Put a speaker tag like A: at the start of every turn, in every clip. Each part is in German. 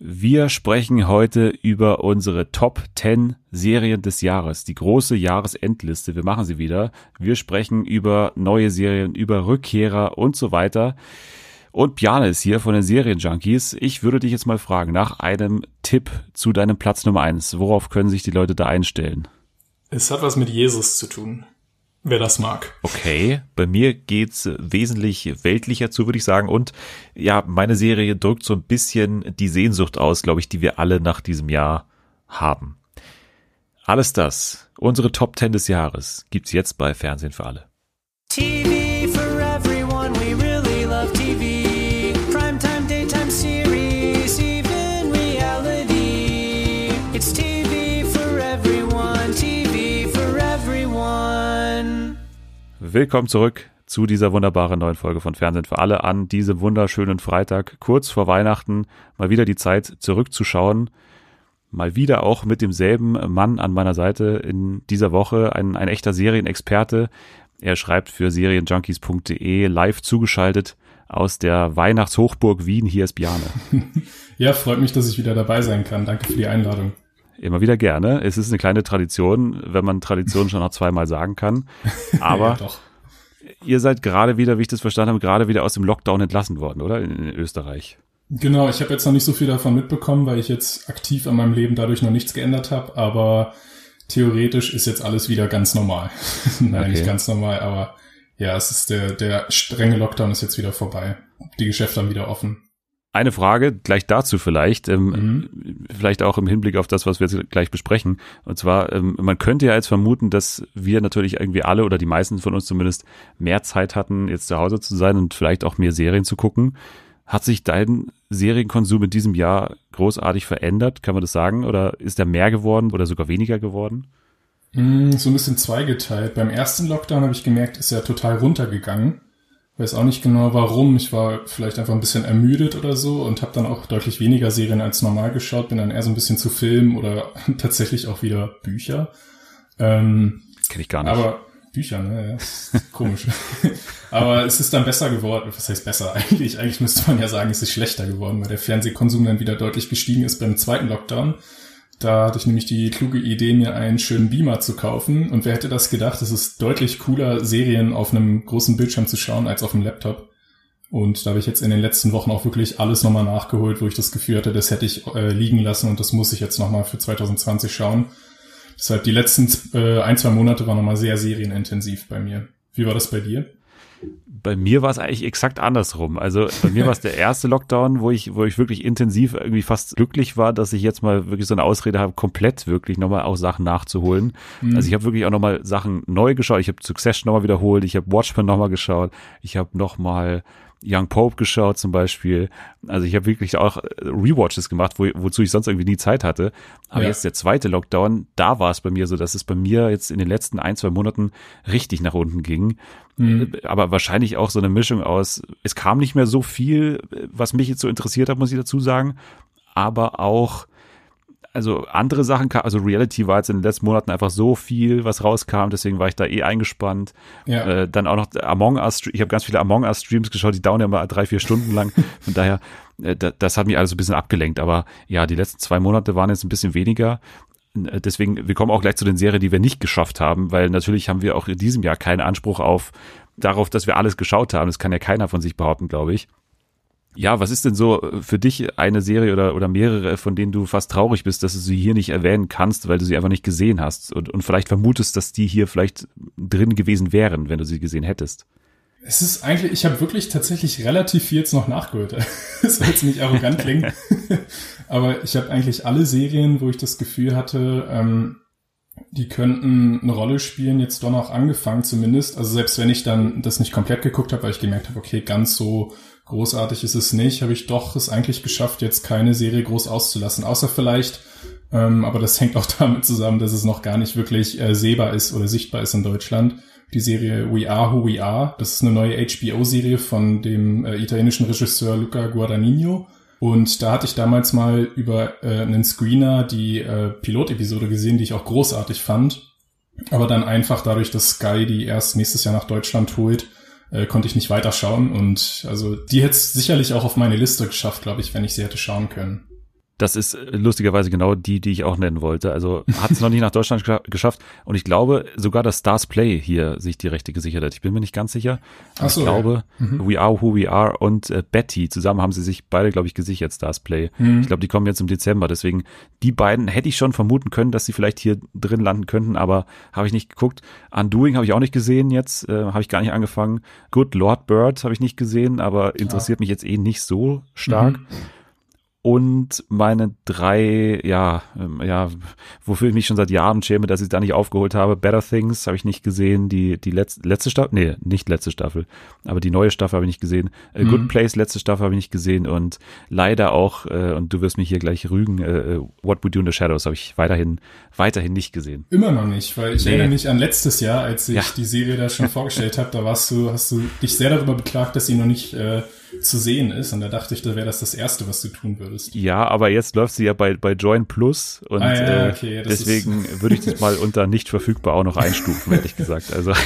A: Wir sprechen heute über unsere Top 10 Serien des Jahres, die große Jahresendliste. Wir machen sie wieder. Wir sprechen über neue Serien, über Rückkehrer und so weiter. Und Bjane ist hier von den Serienjunkies. Ich würde dich jetzt mal fragen nach einem Tipp zu deinem Platz Nummer 1. Worauf können sich die Leute da einstellen?
B: Es hat was mit Jesus zu tun wer das mag.
A: Okay, bei mir geht's wesentlich weltlicher zu, würde ich sagen. Und ja, meine Serie drückt so ein bisschen die Sehnsucht aus, glaube ich, die wir alle nach diesem Jahr haben. Alles das, unsere Top 10 des Jahres, gibt's jetzt bei Fernsehen für alle. TV Willkommen zurück zu dieser wunderbaren neuen Folge von Fernsehen für alle an diesem wunderschönen Freitag, kurz vor Weihnachten, mal wieder die Zeit zurückzuschauen. Mal wieder auch mit demselben Mann an meiner Seite in dieser Woche, ein, ein echter Serienexperte. Er schreibt für serienjunkies.de live zugeschaltet aus der Weihnachtshochburg Wien. Hier ist Bjane.
B: Ja, freut mich, dass ich wieder dabei sein kann. Danke für die Einladung.
A: Immer wieder gerne. Es ist eine kleine Tradition, wenn man Tradition schon noch zweimal sagen kann. Aber ja, ihr seid gerade wieder, wie ich das verstanden habe, gerade wieder aus dem Lockdown entlassen worden, oder? In, in Österreich.
B: Genau, ich habe jetzt noch nicht so viel davon mitbekommen, weil ich jetzt aktiv an meinem Leben dadurch noch nichts geändert habe, aber theoretisch ist jetzt alles wieder ganz normal. Nein, okay. nicht ganz normal, aber ja, es ist der, der strenge Lockdown ist jetzt wieder vorbei. Die Geschäfte haben wieder offen.
A: Eine Frage gleich dazu vielleicht, ähm, mhm. vielleicht auch im Hinblick auf das, was wir jetzt gleich besprechen. Und zwar, ähm, man könnte ja jetzt vermuten, dass wir natürlich irgendwie alle oder die meisten von uns zumindest mehr Zeit hatten, jetzt zu Hause zu sein und vielleicht auch mehr Serien zu gucken. Hat sich dein Serienkonsum in diesem Jahr großartig verändert? Kann man das sagen? Oder ist er mehr geworden oder sogar weniger geworden?
B: Mm, so ein bisschen zweigeteilt. Beim ersten Lockdown habe ich gemerkt, ist er total runtergegangen. Weiß auch nicht genau warum. Ich war vielleicht einfach ein bisschen ermüdet oder so und habe dann auch deutlich weniger Serien als normal geschaut. Bin dann eher so ein bisschen zu Film oder tatsächlich auch wieder Bücher.
A: Ähm, Kenn ich gar nicht.
B: Aber Bücher, ne? Ja. Komisch. aber es ist dann besser geworden. Was heißt besser eigentlich? Eigentlich müsste man ja sagen, es ist schlechter geworden, weil der Fernsehkonsum dann wieder deutlich gestiegen ist beim zweiten Lockdown. Da hatte ich nämlich die kluge Idee, mir einen schönen Beamer zu kaufen. Und wer hätte das gedacht? Es ist deutlich cooler, Serien auf einem großen Bildschirm zu schauen als auf einem Laptop. Und da habe ich jetzt in den letzten Wochen auch wirklich alles nochmal nachgeholt, wo ich das Gefühl hatte, das hätte ich äh, liegen lassen und das muss ich jetzt nochmal für 2020 schauen. Deshalb die letzten äh, ein, zwei Monate waren nochmal sehr serienintensiv bei mir. Wie war das bei dir?
A: Bei mir war es eigentlich exakt andersrum. Also bei mir war es der erste Lockdown, wo ich, wo ich wirklich intensiv irgendwie fast glücklich war, dass ich jetzt mal wirklich so eine Ausrede habe, komplett wirklich nochmal auch Sachen nachzuholen. Mhm. Also ich habe wirklich auch nochmal Sachen neu geschaut. Ich habe Succession nochmal wiederholt. Ich habe Watchmen nochmal geschaut. Ich habe nochmal Young Pope geschaut zum Beispiel. Also ich habe wirklich auch Rewatches gemacht, wo, wozu ich sonst irgendwie nie Zeit hatte. Aber ja. jetzt der zweite Lockdown, da war es bei mir so, dass es bei mir jetzt in den letzten ein, zwei Monaten richtig nach unten ging. Mhm. Aber wahrscheinlich auch so eine Mischung aus, es kam nicht mehr so viel, was mich jetzt so interessiert hat, muss ich dazu sagen. Aber auch, also andere Sachen, also Reality war jetzt in den letzten Monaten einfach so viel, was rauskam, deswegen war ich da eh eingespannt. Ja. Äh, dann auch noch Among Us, ich habe ganz viele Among Us Streams geschaut, die dauern ja mal drei, vier Stunden lang. Von daher, äh, das hat mich alles ein bisschen abgelenkt. Aber ja, die letzten zwei Monate waren jetzt ein bisschen weniger. Äh, deswegen, wir kommen auch gleich zu den Serien, die wir nicht geschafft haben, weil natürlich haben wir auch in diesem Jahr keinen Anspruch auf darauf, dass wir alles geschaut haben. Das kann ja keiner von sich behaupten, glaube ich. Ja, was ist denn so für dich eine Serie oder, oder mehrere, von denen du fast traurig bist, dass du sie hier nicht erwähnen kannst, weil du sie einfach nicht gesehen hast und, und vielleicht vermutest, dass die hier vielleicht drin gewesen wären, wenn du sie gesehen hättest?
B: Es ist eigentlich, ich habe wirklich tatsächlich relativ viel jetzt noch nachgeholt. Das soll jetzt nicht arrogant klingen. Aber ich habe eigentlich alle Serien, wo ich das Gefühl hatte, ähm, die könnten eine Rolle spielen, jetzt doch noch angefangen zumindest. Also selbst wenn ich dann das nicht komplett geguckt habe, weil ich gemerkt habe, okay, ganz so großartig ist es nicht, habe ich doch es eigentlich geschafft, jetzt keine Serie groß auszulassen. Außer vielleicht, ähm, aber das hängt auch damit zusammen, dass es noch gar nicht wirklich äh, sehbar ist oder sichtbar ist in Deutschland. Die Serie We Are Who We Are, das ist eine neue HBO-Serie von dem äh, italienischen Regisseur Luca Guadagnino und da hatte ich damals mal über äh, einen Screener die äh, Pilotepisode gesehen, die ich auch großartig fand. Aber dann einfach dadurch, dass Sky die erst nächstes Jahr nach Deutschland holt, äh, konnte ich nicht weiterschauen. Und also die hätte sicherlich auch auf meine Liste geschafft, glaube ich, wenn ich sie hätte schauen können.
A: Das ist äh, lustigerweise genau die, die ich auch nennen wollte. Also hat es noch nicht nach Deutschland geschafft. Und ich glaube sogar, dass Stars Play hier sich die Rechte gesichert hat. Ich bin mir nicht ganz sicher. Ach so, ich glaube, ja. mhm. We Are Who We Are und äh, Betty zusammen haben sie sich beide, glaube ich, gesichert, Stars Play. Mhm. Ich glaube, die kommen jetzt im Dezember. Deswegen, die beiden hätte ich schon vermuten können, dass sie vielleicht hier drin landen könnten, aber habe ich nicht geguckt. Undoing habe ich auch nicht gesehen jetzt. Äh, habe ich gar nicht angefangen. Good Lord Bird habe ich nicht gesehen, aber interessiert ja. mich jetzt eh nicht so stark. Mhm und meine drei, ja, ähm, ja, wofür ich mich schon seit Jahren schäme, dass ich da nicht aufgeholt habe. Better Things habe ich nicht gesehen, die die letzte, letzte Staffel, nee, nicht letzte Staffel, aber die neue Staffel habe ich nicht gesehen. Äh, mhm. Good Place letzte Staffel habe ich nicht gesehen und leider auch, äh, und du wirst mich hier gleich rügen, äh, äh, What We Do in the Shadows habe ich weiterhin, weiterhin nicht gesehen.
B: Immer noch nicht, weil ich nee. erinnere mich an letztes Jahr, als ich ja. die Serie da schon vorgestellt habe, da warst du, hast du dich sehr darüber beklagt, dass sie noch nicht äh, zu sehen ist. Und da dachte ich, da wäre das das Erste, was du tun würdest.
A: Ja, aber jetzt läuft sie ja bei, bei Join Plus und ah, ja, äh, okay, deswegen würde ich das mal unter nicht verfügbar auch noch einstufen, ehrlich gesagt. Also. Ja.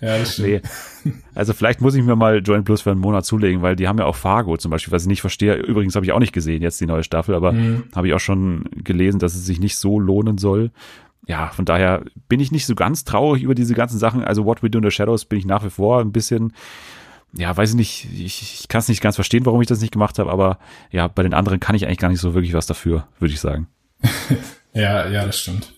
A: Ja, das stimmt. Nee. Also vielleicht muss ich mir mal Join Plus für einen Monat zulegen, weil die haben ja auch Fargo zum Beispiel, was ich nicht verstehe. Übrigens habe ich auch nicht gesehen, jetzt die neue Staffel, aber mhm. habe ich auch schon gelesen, dass es sich nicht so lohnen soll. Ja, von daher bin ich nicht so ganz traurig über diese ganzen Sachen. Also What We Do in the Shadows bin ich nach wie vor ein bisschen ja, weiß ich nicht, ich, ich kann es nicht ganz verstehen, warum ich das nicht gemacht habe, aber ja, bei den anderen kann ich eigentlich gar nicht so wirklich was dafür, würde ich sagen.
B: ja, ja, das stimmt.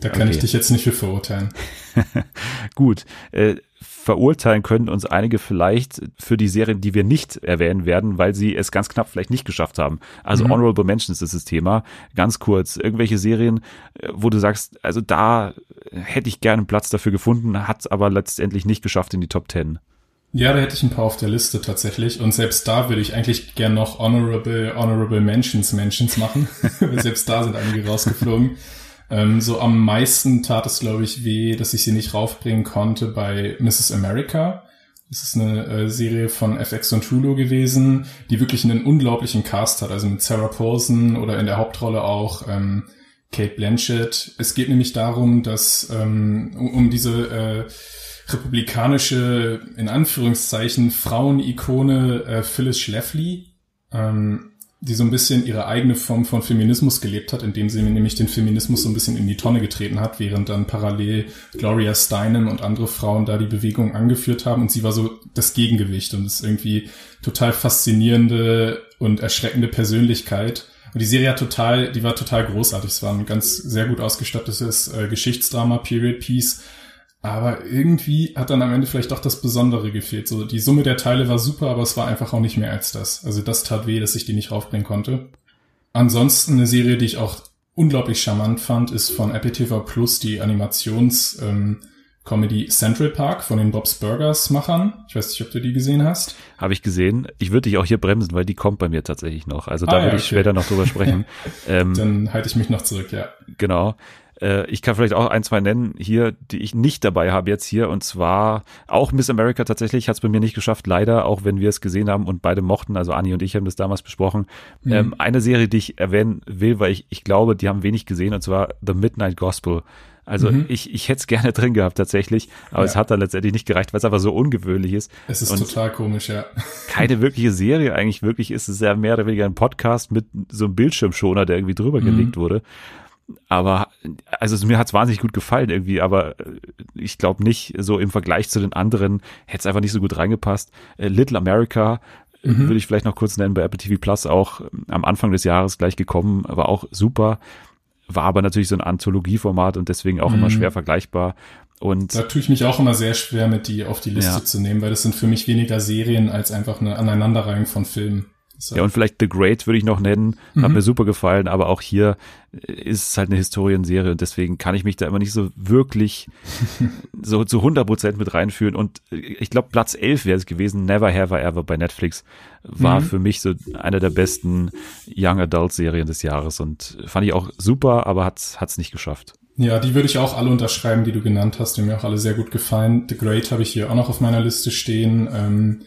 B: Da kann okay. ich dich jetzt nicht für verurteilen.
A: Gut. Äh, verurteilen können uns einige vielleicht für die Serien, die wir nicht erwähnen werden, weil sie es ganz knapp vielleicht nicht geschafft haben. Also mhm. Honorable Mentions ist das Thema. Ganz kurz, irgendwelche Serien, äh, wo du sagst, also da hätte ich gerne einen Platz dafür gefunden, hat es aber letztendlich nicht geschafft in die Top Ten.
B: Ja, da hätte ich ein paar auf der Liste tatsächlich. Und selbst da würde ich eigentlich gern noch Honorable, Honorable Mentions, Mentions machen. selbst da sind einige rausgeflogen. Ähm, so am meisten tat es, glaube ich, weh, dass ich sie nicht raufbringen konnte bei Mrs. America. Das ist eine äh, Serie von FX und Hulu gewesen, die wirklich einen unglaublichen Cast hat. Also mit Sarah Paulson oder in der Hauptrolle auch ähm, Kate Blanchett. Es geht nämlich darum, dass ähm, um, um diese äh, republikanische, in Anführungszeichen, Frauenikone äh, Phyllis Schlafly, ähm, die so ein bisschen ihre eigene Form von Feminismus gelebt hat, indem sie nämlich den Feminismus so ein bisschen in die Tonne getreten hat, während dann parallel Gloria Steinem und andere Frauen da die Bewegung angeführt haben und sie war so das Gegengewicht und ist irgendwie total faszinierende und erschreckende Persönlichkeit. Und die Serie hat total, die war total großartig. Es war ein ganz sehr gut ausgestattetes äh, Geschichtsdrama, Period Piece aber irgendwie hat dann am Ende vielleicht doch das Besondere gefehlt. So, die Summe der Teile war super, aber es war einfach auch nicht mehr als das. Also das tat weh, dass ich die nicht raufbringen konnte. Ansonsten eine Serie, die ich auch unglaublich charmant fand, ist von Apple TV Plus die Animations ähm, Comedy Central Park von den Bob's Burgers Machern. Ich weiß nicht, ob du die gesehen hast.
A: Habe ich gesehen. Ich würde dich auch hier bremsen, weil die kommt bei mir tatsächlich noch. Also da ah, würde ja, ich später noch drüber sprechen.
B: ähm, Dann halte ich mich noch zurück, ja.
A: Genau. Äh, ich kann vielleicht auch ein, zwei nennen hier, die ich nicht dabei habe jetzt hier. Und zwar auch Miss America tatsächlich hat es bei mir nicht geschafft, leider, auch wenn wir es gesehen haben und beide mochten. Also Anni und ich haben das damals besprochen. Mhm. Ähm, eine Serie, die ich erwähnen will, weil ich, ich glaube, die haben wenig gesehen, und zwar The Midnight Gospel. Also mhm. ich, ich hätte es gerne drin gehabt tatsächlich, aber ja. es hat dann letztendlich nicht gereicht, weil es einfach so ungewöhnlich ist.
B: Es ist und total komisch, ja.
A: Keine wirkliche Serie eigentlich wirklich ist es ja mehr oder weniger ein Podcast mit so einem Bildschirmschoner, der irgendwie drüber mhm. gelegt wurde aber also mir hat's wahnsinnig gut gefallen irgendwie, aber äh, ich glaube nicht so im Vergleich zu den anderen hätte es einfach nicht so gut reingepasst. Äh, Little America äh, mhm. würde ich vielleicht noch kurz nennen bei Apple TV Plus auch am Anfang des Jahres gleich gekommen, war auch super, war aber natürlich so ein Anthologieformat und deswegen auch mhm. immer schwer vergleichbar. Und
B: da tue ich mich auch immer sehr schwer mit die auf die Liste ja. zu nehmen, weil das sind für mich weniger Serien als einfach eine Aneinanderreihung von Filmen.
A: So. Ja, und vielleicht The Great würde ich noch nennen. Hat mhm. mir super gefallen, aber auch hier ist es halt eine Historienserie und deswegen kann ich mich da immer nicht so wirklich so zu 100 Prozent mit reinführen. Und ich glaube, Platz 11 wäre es gewesen. Never Have I Ever bei Netflix war mhm. für mich so einer der besten Young Adult Serien des Jahres und fand ich auch super, aber hat's hat's nicht geschafft.
B: Ja, die würde ich auch alle unterschreiben, die du genannt hast, die mir auch alle sehr gut gefallen. The Great habe ich hier auch noch auf meiner Liste stehen. Ähm,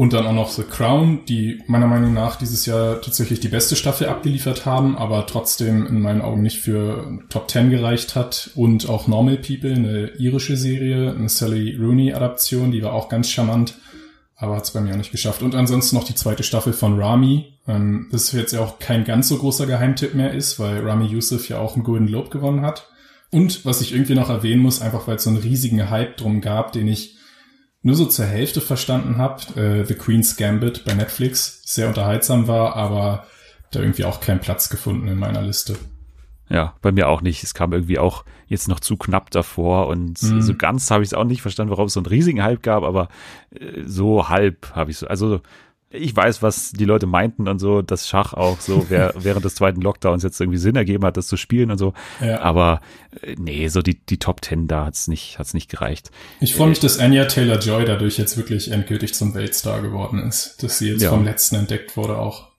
B: und dann auch noch The Crown, die meiner Meinung nach dieses Jahr tatsächlich die beste Staffel abgeliefert haben, aber trotzdem in meinen Augen nicht für Top Ten gereicht hat. Und auch Normal People, eine irische Serie, eine Sally Rooney Adaption, die war auch ganz charmant. aber hat es bei mir auch nicht geschafft. Und ansonsten noch die zweite Staffel von Rami, ähm, das jetzt ja auch kein ganz so großer Geheimtipp mehr ist, weil Rami Youssef ja auch einen Golden Globe gewonnen hat. Und was ich irgendwie noch erwähnen muss, einfach weil es so einen riesigen Hype drum gab, den ich nur so zur Hälfte verstanden habe, äh, The Queen's Gambit bei Netflix, sehr unterhaltsam war, aber da irgendwie auch keinen Platz gefunden in meiner Liste.
A: Ja, bei mir auch nicht. Es kam irgendwie auch jetzt noch zu knapp davor und mhm. so ganz habe ich es auch nicht verstanden, warum es so einen riesigen Hype gab, aber äh, so halb habe ich so. Also ich weiß, was die Leute meinten und so, dass Schach auch so wer, während des zweiten Lockdowns jetzt irgendwie Sinn ergeben hat, das zu spielen und so. Ja. Aber äh, nee, so die, die Top Ten da hat's nicht, hat's nicht gereicht.
B: Ich freue mich, äh, dass Anya Taylor-Joy dadurch jetzt wirklich endgültig zum Weltstar geworden ist, dass sie jetzt ja. vom letzten entdeckt wurde auch.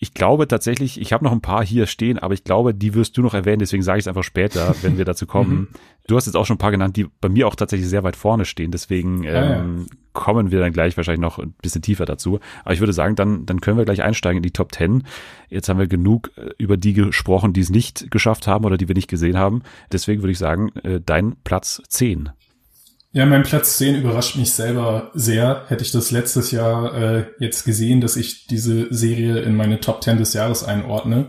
A: Ich glaube tatsächlich, ich habe noch ein paar hier stehen, aber ich glaube, die wirst du noch erwähnen, deswegen sage ich es einfach später, wenn wir dazu kommen. Mhm. Du hast jetzt auch schon ein paar genannt, die bei mir auch tatsächlich sehr weit vorne stehen, deswegen ähm, ja. kommen wir dann gleich wahrscheinlich noch ein bisschen tiefer dazu. Aber ich würde sagen, dann, dann können wir gleich einsteigen in die Top 10. Jetzt haben wir genug äh, über die gesprochen, die es nicht geschafft haben oder die wir nicht gesehen haben. Deswegen würde ich sagen, äh, dein Platz 10.
B: Ja, mein Platz 10 überrascht mich selber sehr. Hätte ich das letztes Jahr äh, jetzt gesehen, dass ich diese Serie in meine Top 10 des Jahres einordne,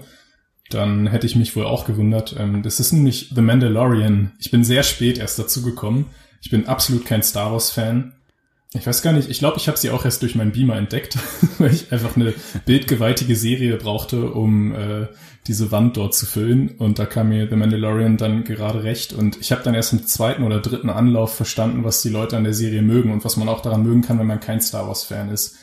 B: dann hätte ich mich wohl auch gewundert. Ähm, das ist nämlich The Mandalorian. Ich bin sehr spät erst dazu gekommen. Ich bin absolut kein Star Wars-Fan. Ich weiß gar nicht, ich glaube, ich habe sie auch erst durch meinen Beamer entdeckt, weil ich einfach eine bildgewaltige Serie brauchte, um äh, diese Wand dort zu füllen. Und da kam mir The Mandalorian dann gerade recht. Und ich habe dann erst im zweiten oder dritten Anlauf verstanden, was die Leute an der Serie mögen und was man auch daran mögen kann, wenn man kein Star Wars-Fan ist.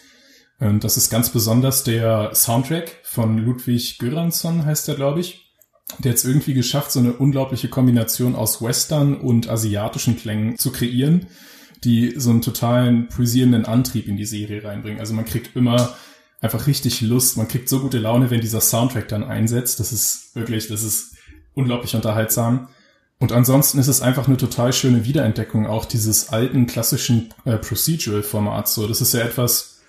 B: Und das ist ganz besonders der Soundtrack von Ludwig Göransson, heißt er, glaube ich. Der jetzt irgendwie geschafft, so eine unglaubliche Kombination aus Western und asiatischen Klängen zu kreieren die so einen totalen pulsierenden Antrieb in die Serie reinbringen. Also man kriegt immer einfach richtig Lust, man kriegt so gute Laune, wenn dieser Soundtrack dann einsetzt. Das ist wirklich, das ist unglaublich unterhaltsam. Und ansonsten ist es einfach eine total schöne Wiederentdeckung auch dieses alten klassischen äh, Procedural-Formats. So, das ist ja etwas,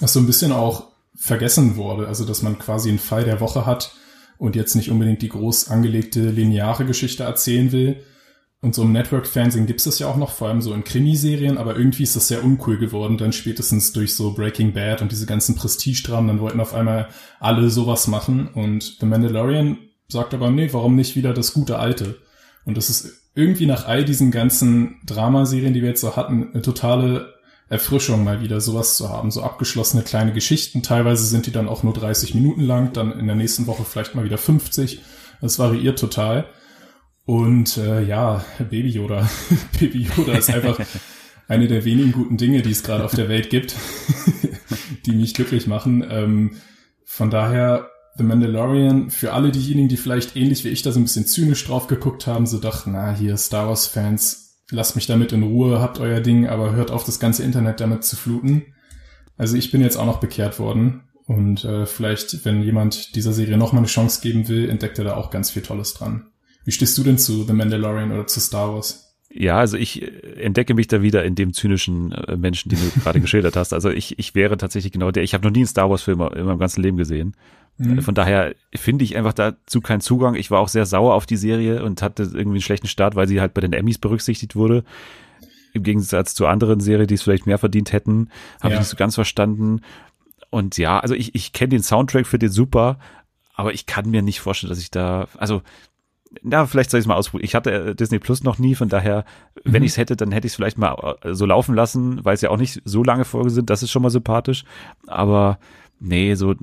B: was so ein bisschen auch vergessen wurde. Also, dass man quasi einen Fall der Woche hat und jetzt nicht unbedingt die groß angelegte lineare Geschichte erzählen will, und so im Network-Fernsehen gibt es das ja auch noch, vor allem so in Krimiserien, aber irgendwie ist das sehr uncool geworden, dann spätestens durch so Breaking Bad und diese ganzen Prestige-Dramen, dann wollten auf einmal alle sowas machen und The Mandalorian sagt aber, nee, warum nicht wieder das gute Alte? Und das ist irgendwie nach all diesen ganzen Dramaserien, die wir jetzt so hatten, eine totale Erfrischung mal wieder sowas zu haben. So abgeschlossene kleine Geschichten. Teilweise sind die dann auch nur 30 Minuten lang, dann in der nächsten Woche vielleicht mal wieder 50. Das variiert total. Und äh, ja, Baby Yoda. Baby Yoda ist einfach eine der wenigen guten Dinge, die es gerade auf der Welt gibt, die mich glücklich machen. Ähm, von daher The Mandalorian, für alle diejenigen, die vielleicht ähnlich wie ich da so ein bisschen zynisch drauf geguckt haben, so dachten, na hier Star Wars Fans, lasst mich damit in Ruhe, habt euer Ding, aber hört auf, das ganze Internet damit zu fluten. Also ich bin jetzt auch noch bekehrt worden und äh, vielleicht, wenn jemand dieser Serie noch mal eine Chance geben will, entdeckt er da auch ganz viel Tolles dran. Wie stehst du denn zu The Mandalorian oder zu Star Wars?
A: Ja, also ich entdecke mich da wieder in dem zynischen äh, Menschen, den du gerade geschildert hast. Also ich, ich wäre tatsächlich genau der. Ich habe noch nie einen Star Wars-Film in meinem ganzen Leben gesehen. Mhm. Von daher finde ich einfach dazu keinen Zugang. Ich war auch sehr sauer auf die Serie und hatte irgendwie einen schlechten Start, weil sie halt bei den Emmys berücksichtigt wurde. Im Gegensatz zu anderen Serien, die es vielleicht mehr verdient hätten, habe ja. ich nicht so ganz verstanden. Und ja, also ich, ich kenne den Soundtrack, für den super, aber ich kann mir nicht vorstellen, dass ich da, also na, vielleicht soll ich es mal ausprobieren. Ich hatte äh, Disney Plus noch nie, von daher, mhm. wenn ich es hätte, dann hätte ich es vielleicht mal äh, so laufen lassen, weil es ja auch nicht so lange Folgen sind. Das ist schon mal sympathisch. Aber nee, so,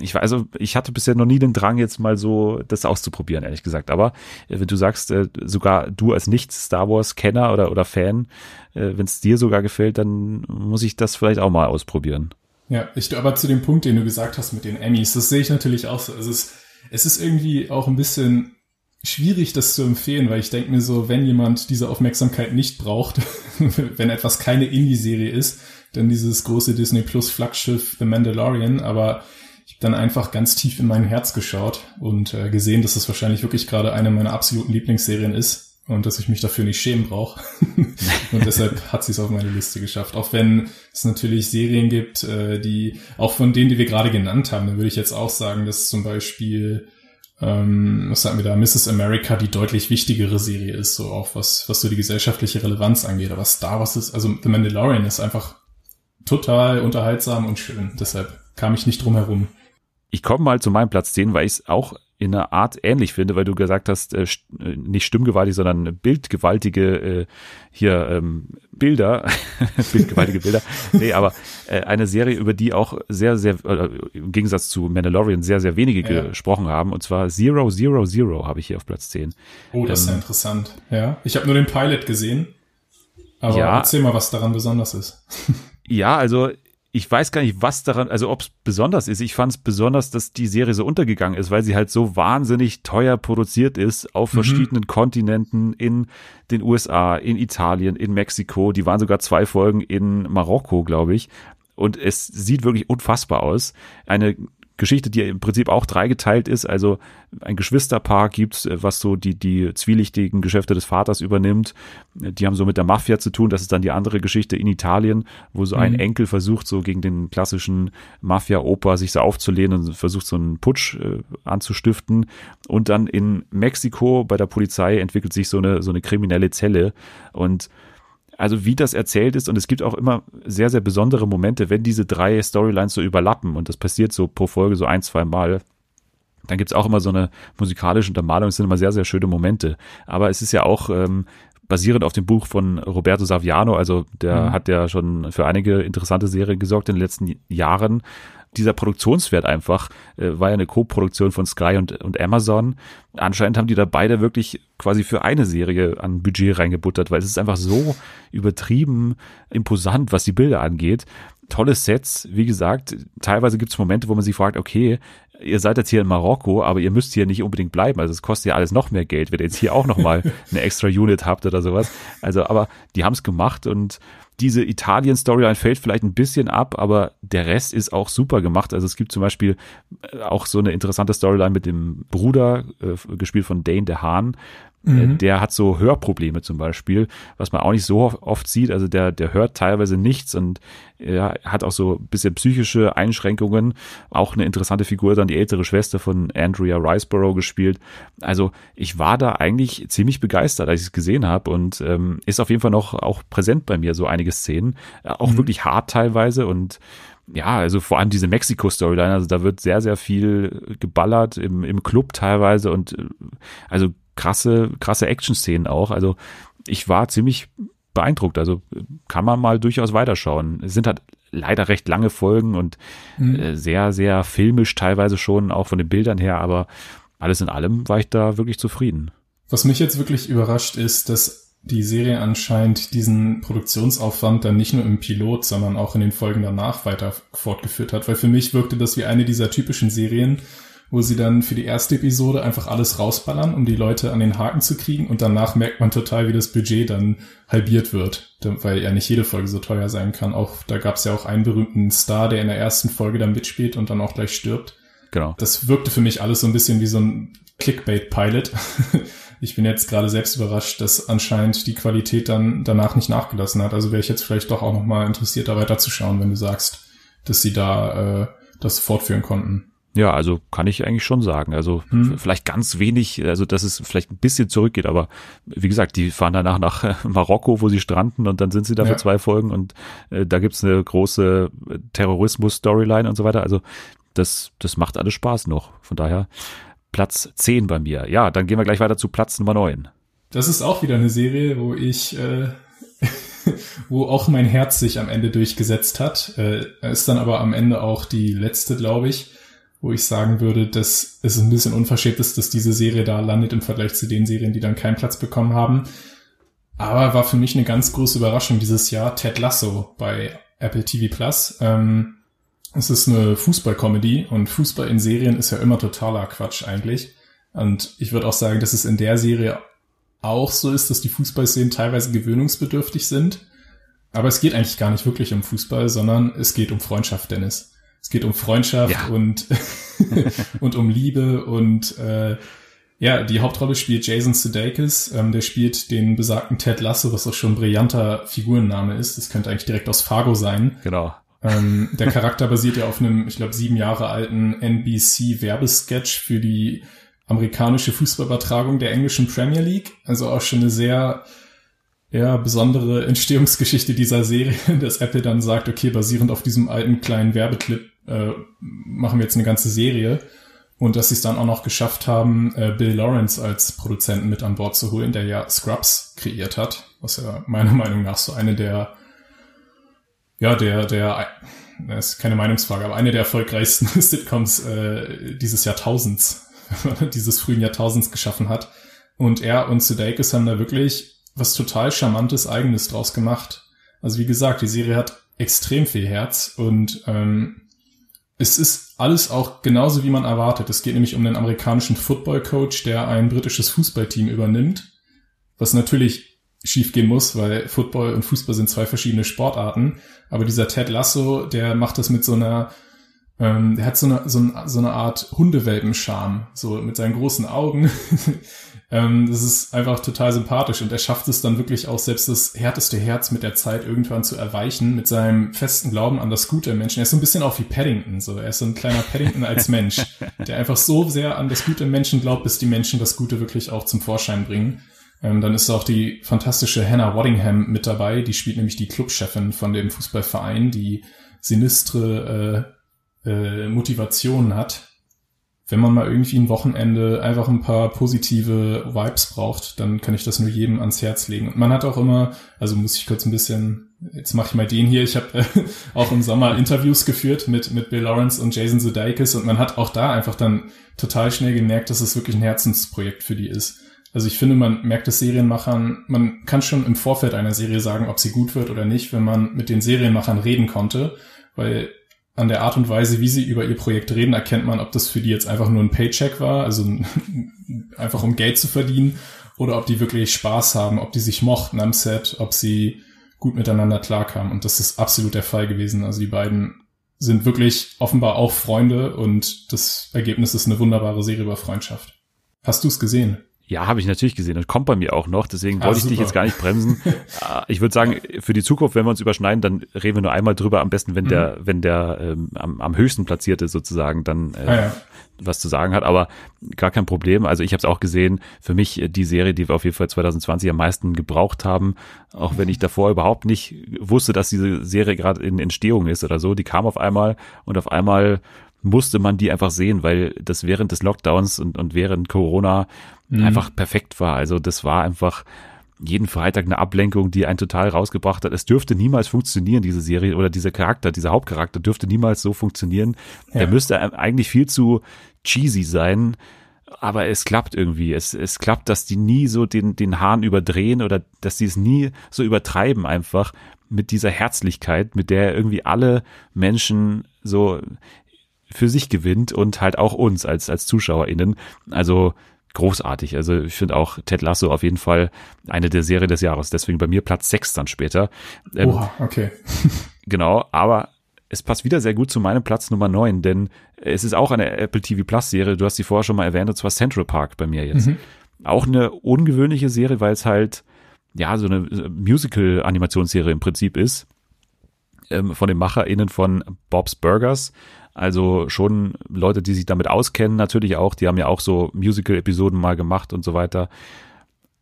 A: ich weiß, also ich hatte bisher noch nie den Drang, jetzt mal so das auszuprobieren, ehrlich gesagt. Aber äh, wenn du sagst, sogar du als Nicht-Star Wars-Kenner oder, oder Fan, wenn es dir sogar gefällt, dann muss ich das vielleicht auch mal ausprobieren.
B: Ja, ich, aber zu dem Punkt, den du gesagt hast mit den Emmys, das sehe ich natürlich auch so. Also es, es ist irgendwie auch ein bisschen schwierig, das zu empfehlen, weil ich denke mir so, wenn jemand diese Aufmerksamkeit nicht braucht, wenn etwas keine Indie-Serie ist, dann dieses große Disney Plus Flaggschiff The Mandalorian, aber ich habe dann einfach ganz tief in mein Herz geschaut und äh, gesehen, dass es wahrscheinlich wirklich gerade eine meiner absoluten Lieblingsserien ist und dass ich mich dafür nicht schämen brauche. und deshalb hat sie es auf meine Liste geschafft. Auch wenn es natürlich Serien gibt, äh, die, auch von denen, die wir gerade genannt haben, dann würde ich jetzt auch sagen, dass zum Beispiel ähm, was sagen wir da, Mrs. America die deutlich wichtigere Serie ist, so auch was, was so die gesellschaftliche Relevanz angeht. Aber Star Wars ist, also The Mandalorian ist einfach total unterhaltsam und schön. Deshalb kam ich nicht drum herum.
A: Ich komme mal zu meinem Platz 10, weil ich es auch in einer Art ähnlich finde, weil du gesagt hast, äh, äh nicht stimmgewaltig, sondern bildgewaltige äh, hier ähm, Bilder, bildgewaltige Bilder. Nee, aber äh, eine Serie, über die auch sehr, sehr, äh, im Gegensatz zu Mandalorian sehr, sehr wenige ja. gesprochen haben. Und zwar Zero, Zero, Zero habe ich hier auf Platz 10.
B: Oh, das ähm, ist ja interessant. Ja, ich habe nur den Pilot gesehen. Aber ja, erzähl mal, was daran besonders ist.
A: ja, also ich weiß gar nicht, was daran, also ob es besonders ist. Ich fand es besonders, dass die Serie so untergegangen ist, weil sie halt so wahnsinnig teuer produziert ist auf mhm. verschiedenen Kontinenten in den USA, in Italien, in Mexiko. Die waren sogar zwei Folgen in Marokko, glaube ich. Und es sieht wirklich unfassbar aus. Eine Geschichte, die im Prinzip auch dreigeteilt ist. Also ein Geschwisterpaar gibt, äh, was so die, die zwielichtigen Geschäfte des Vaters übernimmt. Die haben so mit der Mafia zu tun. Das ist dann die andere Geschichte in Italien, wo so ein mhm. Enkel versucht, so gegen den klassischen Mafia-Opa sich so aufzulehnen und versucht, so einen Putsch äh, anzustiften. Und dann in Mexiko bei der Polizei entwickelt sich so eine, so eine kriminelle Zelle. Und also wie das erzählt ist und es gibt auch immer sehr, sehr besondere Momente, wenn diese drei Storylines so überlappen und das passiert so pro Folge so ein, zwei Mal. Dann gibt's auch immer so eine musikalische Untermalung, es sind immer sehr, sehr schöne Momente. Aber es ist ja auch ähm, basierend auf dem Buch von Roberto Saviano, also der mhm. hat ja schon für einige interessante Serien gesorgt in den letzten Jahren dieser Produktionswert einfach, äh, war ja eine Co-Produktion von Sky und, und Amazon. Anscheinend haben die da beide wirklich quasi für eine Serie an Budget reingebuttert, weil es ist einfach so übertrieben imposant, was die Bilder angeht. Tolle Sets, wie gesagt, teilweise gibt es Momente, wo man sich fragt, okay, ihr seid jetzt hier in Marokko, aber ihr müsst hier nicht unbedingt bleiben. Also es kostet ja alles noch mehr Geld, wenn ihr jetzt hier auch nochmal eine extra Unit habt oder sowas. Also, aber die haben es gemacht und diese Italien-Storyline fällt vielleicht ein bisschen ab, aber der Rest ist auch super gemacht. Also es gibt zum Beispiel äh, auch so eine interessante Storyline mit dem Bruder, äh, gespielt von Dane DeHaan, äh, mhm. Der hat so Hörprobleme zum Beispiel, was man auch nicht so oft sieht. Also der, der hört teilweise nichts und er hat auch so ein bisschen psychische Einschränkungen. Auch eine interessante Figur, dann die ältere Schwester von Andrea Riceborough gespielt. Also ich war da eigentlich ziemlich begeistert, als ich es gesehen habe und ähm, ist auf jeden Fall noch auch präsent bei mir, so einige Szenen. Äh, auch mhm. wirklich hart teilweise und ja, also vor allem diese Mexiko-Storyline, also da wird sehr, sehr viel geballert im, im Club teilweise und äh, also krasse, krasse Action-Szenen auch. Also ich war ziemlich beeindruckt. Also kann man mal durchaus weiterschauen. Es sind halt leider recht lange Folgen und mhm. äh, sehr, sehr filmisch teilweise schon, auch von den Bildern her, aber alles in allem war ich da wirklich zufrieden.
B: Was mich jetzt wirklich überrascht ist, dass die Serie anscheinend diesen Produktionsaufwand dann nicht nur im Pilot, sondern auch in den Folgen danach weiter fortgeführt hat, weil für mich wirkte das wie eine dieser typischen Serien, wo sie dann für die erste Episode einfach alles rausballern, um die Leute an den Haken zu kriegen und danach merkt man total, wie das Budget dann halbiert wird, weil ja nicht jede Folge so teuer sein kann. Auch da gab es ja auch einen berühmten Star, der in der ersten Folge dann mitspielt und dann auch gleich stirbt.
A: Genau.
B: Das wirkte für mich alles so ein bisschen wie so ein Clickbait-Pilot. ich bin jetzt gerade selbst überrascht, dass anscheinend die Qualität dann danach nicht nachgelassen hat. Also wäre ich jetzt vielleicht doch auch noch mal interessiert, da weiterzuschauen, wenn du sagst, dass sie da äh, das fortführen konnten.
A: Ja, also kann ich eigentlich schon sagen. Also hm. vielleicht ganz wenig, also dass es vielleicht ein bisschen zurückgeht, aber wie gesagt, die fahren danach nach Marokko, wo sie stranden und dann sind sie da ja. für zwei Folgen und äh, da gibt's eine große Terrorismus-Storyline und so weiter. Also das, das macht alles Spaß noch. Von daher Platz 10 bei mir. Ja, dann gehen wir gleich weiter zu Platz Nummer 9.
B: Das ist auch wieder eine Serie, wo ich äh, wo auch mein Herz sich am Ende durchgesetzt hat. Äh, ist dann aber am Ende auch die letzte, glaube ich wo ich sagen würde, dass es ein bisschen unverschämt ist, dass diese Serie da landet im Vergleich zu den Serien, die dann keinen Platz bekommen haben. Aber war für mich eine ganz große Überraschung dieses Jahr Ted Lasso bei Apple TV Plus. Ähm, es ist eine Fußball-Comedy und Fußball in Serien ist ja immer totaler Quatsch eigentlich. Und ich würde auch sagen, dass es in der Serie auch so ist, dass die Fußballszenen teilweise gewöhnungsbedürftig sind. Aber es geht eigentlich gar nicht wirklich um Fußball, sondern es geht um Freundschaft, Dennis. Es geht um Freundschaft ja. und, und um Liebe und äh, ja, die Hauptrolle spielt Jason Sudeikis. Ähm, der spielt den besagten Ted Lasso, was auch schon ein brillanter Figurenname ist. Das könnte eigentlich direkt aus Fargo sein.
A: Genau.
B: Ähm, der Charakter basiert ja auf einem, ich glaube, sieben Jahre alten NBC-Werbesketch für die amerikanische Fußballübertragung der englischen Premier League. Also auch schon eine sehr ja, besondere Entstehungsgeschichte dieser Serie, dass Apple dann sagt, okay, basierend auf diesem alten kleinen Werbeclip äh, machen wir jetzt eine ganze Serie. Und dass sie es dann auch noch geschafft haben, äh, Bill Lawrence als Produzenten mit an Bord zu holen, der ja Scrubs kreiert hat, was ja meiner Meinung nach so eine der, ja, der, der, das ist keine Meinungsfrage, aber eine der erfolgreichsten Sitcoms äh, dieses Jahrtausends, dieses frühen Jahrtausends geschaffen hat. Und er und Sudeikis haben da wirklich was total Charmantes Eigenes draus gemacht. Also wie gesagt, die Serie hat extrem viel Herz und ähm, es ist alles auch genauso, wie man erwartet. Es geht nämlich um den amerikanischen Football-Coach, der ein britisches Fußballteam übernimmt, was natürlich schiefgehen muss, weil Football und Fußball sind zwei verschiedene Sportarten. Aber dieser Ted Lasso, der macht das mit so einer, ähm, der hat so eine, so, eine, so eine Art Hundewelpenscham, so mit seinen großen Augen. Ähm, das ist einfach total sympathisch und er schafft es dann wirklich auch selbst das härteste Herz mit der Zeit irgendwann zu erweichen, mit seinem festen Glauben an das Gute im Menschen. Er ist so ein bisschen auch wie Paddington, so. Er ist so ein kleiner Paddington als Mensch, der einfach so sehr an das Gute im Menschen glaubt, bis die Menschen das Gute wirklich auch zum Vorschein bringen. Ähm, dann ist auch die fantastische Hannah Waddingham mit dabei, die spielt nämlich die Clubchefin von dem Fußballverein, die sinistre äh, äh, Motivationen hat wenn man mal irgendwie ein Wochenende einfach ein paar positive Vibes braucht, dann kann ich das nur jedem ans Herz legen. Und man hat auch immer, also muss ich kurz ein bisschen, jetzt mache ich mal den hier, ich habe äh, auch im Sommer Interviews geführt mit, mit Bill Lawrence und Jason Sudeikis und man hat auch da einfach dann total schnell gemerkt, dass es wirklich ein Herzensprojekt für die ist. Also ich finde, man merkt es Serienmachern, man kann schon im Vorfeld einer Serie sagen, ob sie gut wird oder nicht, wenn man mit den Serienmachern reden konnte, weil an der Art und Weise, wie sie über ihr Projekt reden, erkennt man, ob das für die jetzt einfach nur ein Paycheck war, also einfach um Geld zu verdienen, oder ob die wirklich Spaß haben, ob die sich mochten am Set, ob sie gut miteinander klarkamen. Und das ist absolut der Fall gewesen. Also die beiden sind wirklich offenbar auch Freunde und das Ergebnis ist eine wunderbare Serie über Freundschaft. Hast du es gesehen?
A: Ja, habe ich natürlich gesehen. Das kommt bei mir auch noch. Deswegen ah, wollte ich dich jetzt gar nicht bremsen. Ah, ich würde sagen, für die Zukunft, wenn wir uns überschneiden, dann reden wir nur einmal drüber. Am besten, wenn mhm. der, wenn der ähm, am, am höchsten platzierte sozusagen dann äh, ah, ja. was zu sagen hat. Aber gar kein Problem. Also ich habe es auch gesehen. Für mich äh, die Serie, die wir auf jeden Fall 2020 am meisten gebraucht haben, auch wenn ich davor überhaupt nicht wusste, dass diese Serie gerade in Entstehung ist oder so. Die kam auf einmal und auf einmal musste man die einfach sehen, weil das während des Lockdowns und, und während Corona mhm. einfach perfekt war. Also das war einfach jeden Freitag eine Ablenkung, die einen total rausgebracht hat. Es dürfte niemals funktionieren, diese Serie oder dieser Charakter, dieser Hauptcharakter dürfte niemals so funktionieren. Ja. Er müsste eigentlich viel zu cheesy sein, aber es klappt irgendwie. Es, es klappt, dass die nie so den, den Hahn überdrehen oder dass die es nie so übertreiben einfach mit dieser Herzlichkeit, mit der irgendwie alle Menschen so für sich gewinnt und halt auch uns als, als ZuschauerInnen. Also großartig. Also ich finde auch Ted Lasso auf jeden Fall eine der Serie des Jahres. Deswegen bei mir Platz sechs dann später.
B: Ähm, Oha, okay.
A: genau, aber es passt wieder sehr gut zu meinem Platz Nummer neun, denn es ist auch eine Apple TV Plus Serie. Du hast sie vorher schon mal erwähnt, und zwar Central Park bei mir jetzt. Mhm. Auch eine ungewöhnliche Serie, weil es halt ja so eine Musical Animationsserie im Prinzip ist. Ähm, von den MacherInnen von Bob's Burgers. Also schon Leute, die sich damit auskennen, natürlich auch, die haben ja auch so Musical-Episoden mal gemacht und so weiter.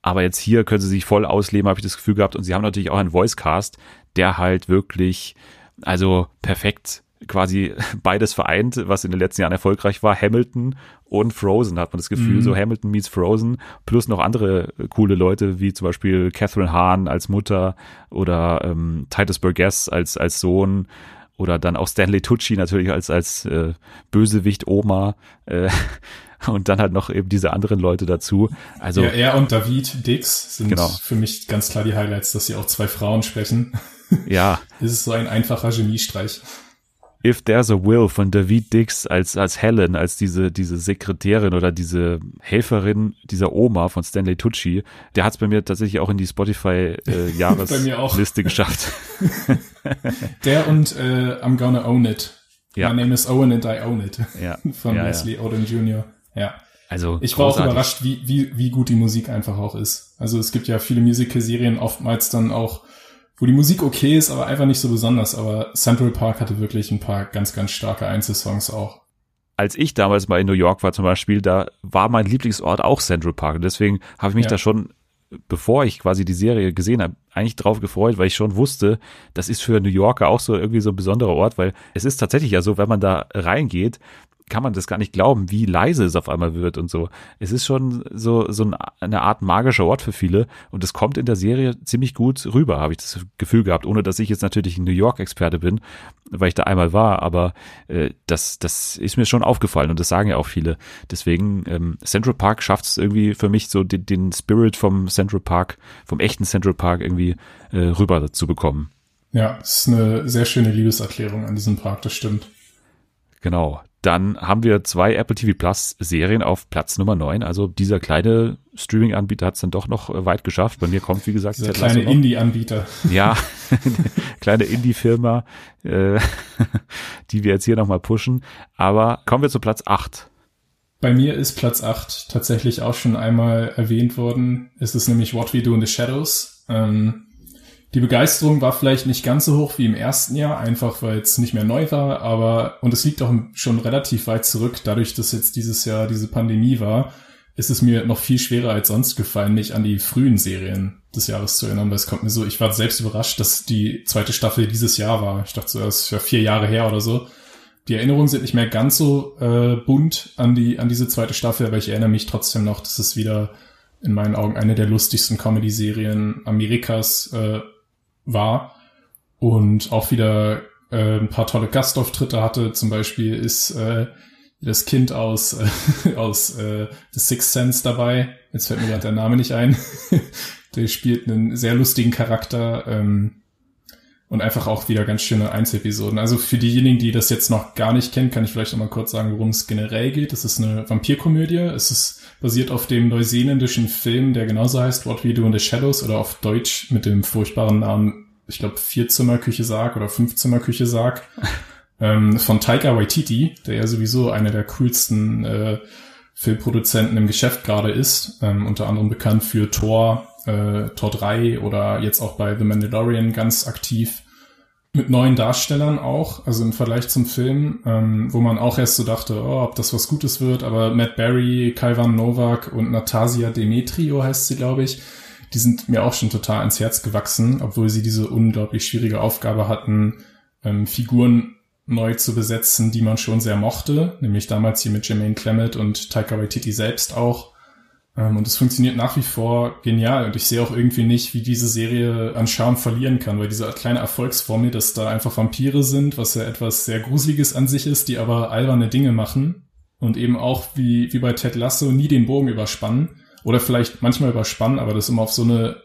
A: Aber jetzt hier können sie sich voll ausleben, habe ich das Gefühl gehabt. Und sie haben natürlich auch einen Voicecast, der halt wirklich, also perfekt quasi beides vereint, was in den letzten Jahren erfolgreich war. Hamilton und Frozen hat man das Gefühl, mhm. so Hamilton meets Frozen, plus noch andere coole Leute, wie zum Beispiel Catherine Hahn als Mutter oder ähm, Titus Burgess als, als Sohn oder dann auch Stanley Tucci natürlich als als äh, Bösewicht Oma äh, und dann halt noch eben diese anderen Leute dazu. Also
B: ja, er und David Dix sind genau. für mich ganz klar die Highlights, dass sie auch zwei Frauen sprechen.
A: Ja.
B: es ist so ein einfacher Geniestreich.
A: If There's a Will von David Dix als, als Helen, als diese, diese Sekretärin oder diese Helferin dieser Oma von Stanley Tucci, der hat es bei mir tatsächlich auch in die Spotify-Jahresliste äh, geschafft.
B: der und äh, I'm Gonna Own It.
A: Ja.
B: My name is Owen and I Own It.
A: Ja.
B: Von
A: ja,
B: Leslie ja. Odom Jr. Ja.
A: Also
B: ich war großartig. auch überrascht, wie, wie, wie gut die Musik einfach auch ist. Also es gibt ja viele Musical-Serien, oftmals dann auch wo die Musik okay ist, aber einfach nicht so besonders. Aber Central Park hatte wirklich ein paar ganz, ganz starke Einzelsongs auch.
A: Als ich damals mal in New York war zum Beispiel, da war mein Lieblingsort auch Central Park. Und deswegen habe ich mich ja. da schon bevor ich quasi die Serie gesehen habe, eigentlich drauf gefreut, weil ich schon wusste, das ist für New Yorker auch so irgendwie so ein besonderer Ort, weil es ist tatsächlich ja so, wenn man da reingeht, kann man das gar nicht glauben, wie leise es auf einmal wird und so. Es ist schon so, so eine Art magischer Ort für viele und es kommt in der Serie ziemlich gut rüber, habe ich das Gefühl gehabt, ohne dass ich jetzt natürlich ein New York-Experte bin, weil ich da einmal war, aber äh, das, das ist mir schon aufgefallen und das sagen ja auch viele. Deswegen, ähm, Central Park schafft es irgendwie für mich so den, den Spirit vom Central Park, vom echten Central Park irgendwie äh, rüber zu bekommen.
B: Ja, es ist eine sehr schöne Liebeserklärung an diesem Park, das stimmt.
A: Genau. Dann haben wir zwei Apple TV Plus Serien auf Platz Nummer 9. Also dieser kleine Streaming-Anbieter hat es dann doch noch äh, weit geschafft. Bei mir kommt, wie gesagt,
B: dieser kleine Indie-Anbieter.
A: Ja, kleine Indie-Firma, äh, die wir jetzt hier nochmal pushen. Aber kommen wir zu Platz 8.
B: Bei mir ist Platz 8 tatsächlich auch schon einmal erwähnt worden. Es ist nämlich What We Do in the Shadows. Ähm, die Begeisterung war vielleicht nicht ganz so hoch wie im ersten Jahr, einfach weil es nicht mehr neu war, aber, und es liegt auch schon relativ weit zurück, dadurch, dass jetzt dieses Jahr diese Pandemie war, ist es mir noch viel schwerer als sonst gefallen, mich an die frühen Serien des Jahres zu erinnern, weil es kommt mir so, ich war selbst überrascht, dass die zweite Staffel dieses Jahr war. Ich dachte so, das ist ja vier Jahre her oder so. Die Erinnerungen sind nicht mehr ganz so äh, bunt an die an diese zweite Staffel, aber ich erinnere mich trotzdem noch, dass es wieder in meinen Augen eine der lustigsten Comedy-Serien Amerikas äh, war und auch wieder äh, ein paar tolle Gastauftritte hatte. Zum Beispiel ist äh, das Kind aus, äh, aus äh, The Sixth Sense dabei. Jetzt fällt mir gerade der Name nicht ein. der spielt einen sehr lustigen Charakter ähm, und einfach auch wieder ganz schöne Einzelepisoden. Also für diejenigen, die das jetzt noch gar nicht kennen, kann ich vielleicht noch mal kurz sagen, worum es generell geht. Es ist eine Vampirkomödie. Es ist basiert auf dem neuseeländischen Film, der genauso heißt What We Do in the Shadows oder auf Deutsch mit dem furchtbaren Namen, ich glaube, Vierzimmerküche Sarg oder Fünfzimmerküche Sarg ähm, von Taika Waititi, der ja sowieso einer der coolsten äh, Filmproduzenten im Geschäft gerade ist, ähm, unter anderem bekannt für Thor, äh, Tor 3 oder jetzt auch bei The Mandalorian ganz aktiv mit neuen Darstellern auch, also im Vergleich zum Film, ähm, wo man auch erst so dachte, oh, ob das was Gutes wird, aber Matt Berry, Kaivan Novak und Natasia Demetrio heißt sie, glaube ich, die sind mir auch schon total ans Herz gewachsen, obwohl sie diese unglaublich schwierige Aufgabe hatten, ähm, Figuren neu zu besetzen, die man schon sehr mochte, nämlich damals hier mit Jermaine Clement und Taika Waititi selbst auch. Ähm, und es funktioniert nach wie vor genial. Und ich sehe auch irgendwie nicht, wie diese Serie an Charme verlieren kann, weil diese kleine Erfolgsformel, dass da einfach Vampire sind, was ja etwas sehr Gruseliges an sich ist, die aber alberne Dinge machen und eben auch wie, wie bei Ted Lasso nie den Bogen überspannen oder vielleicht manchmal überspannen, aber das immer auf so eine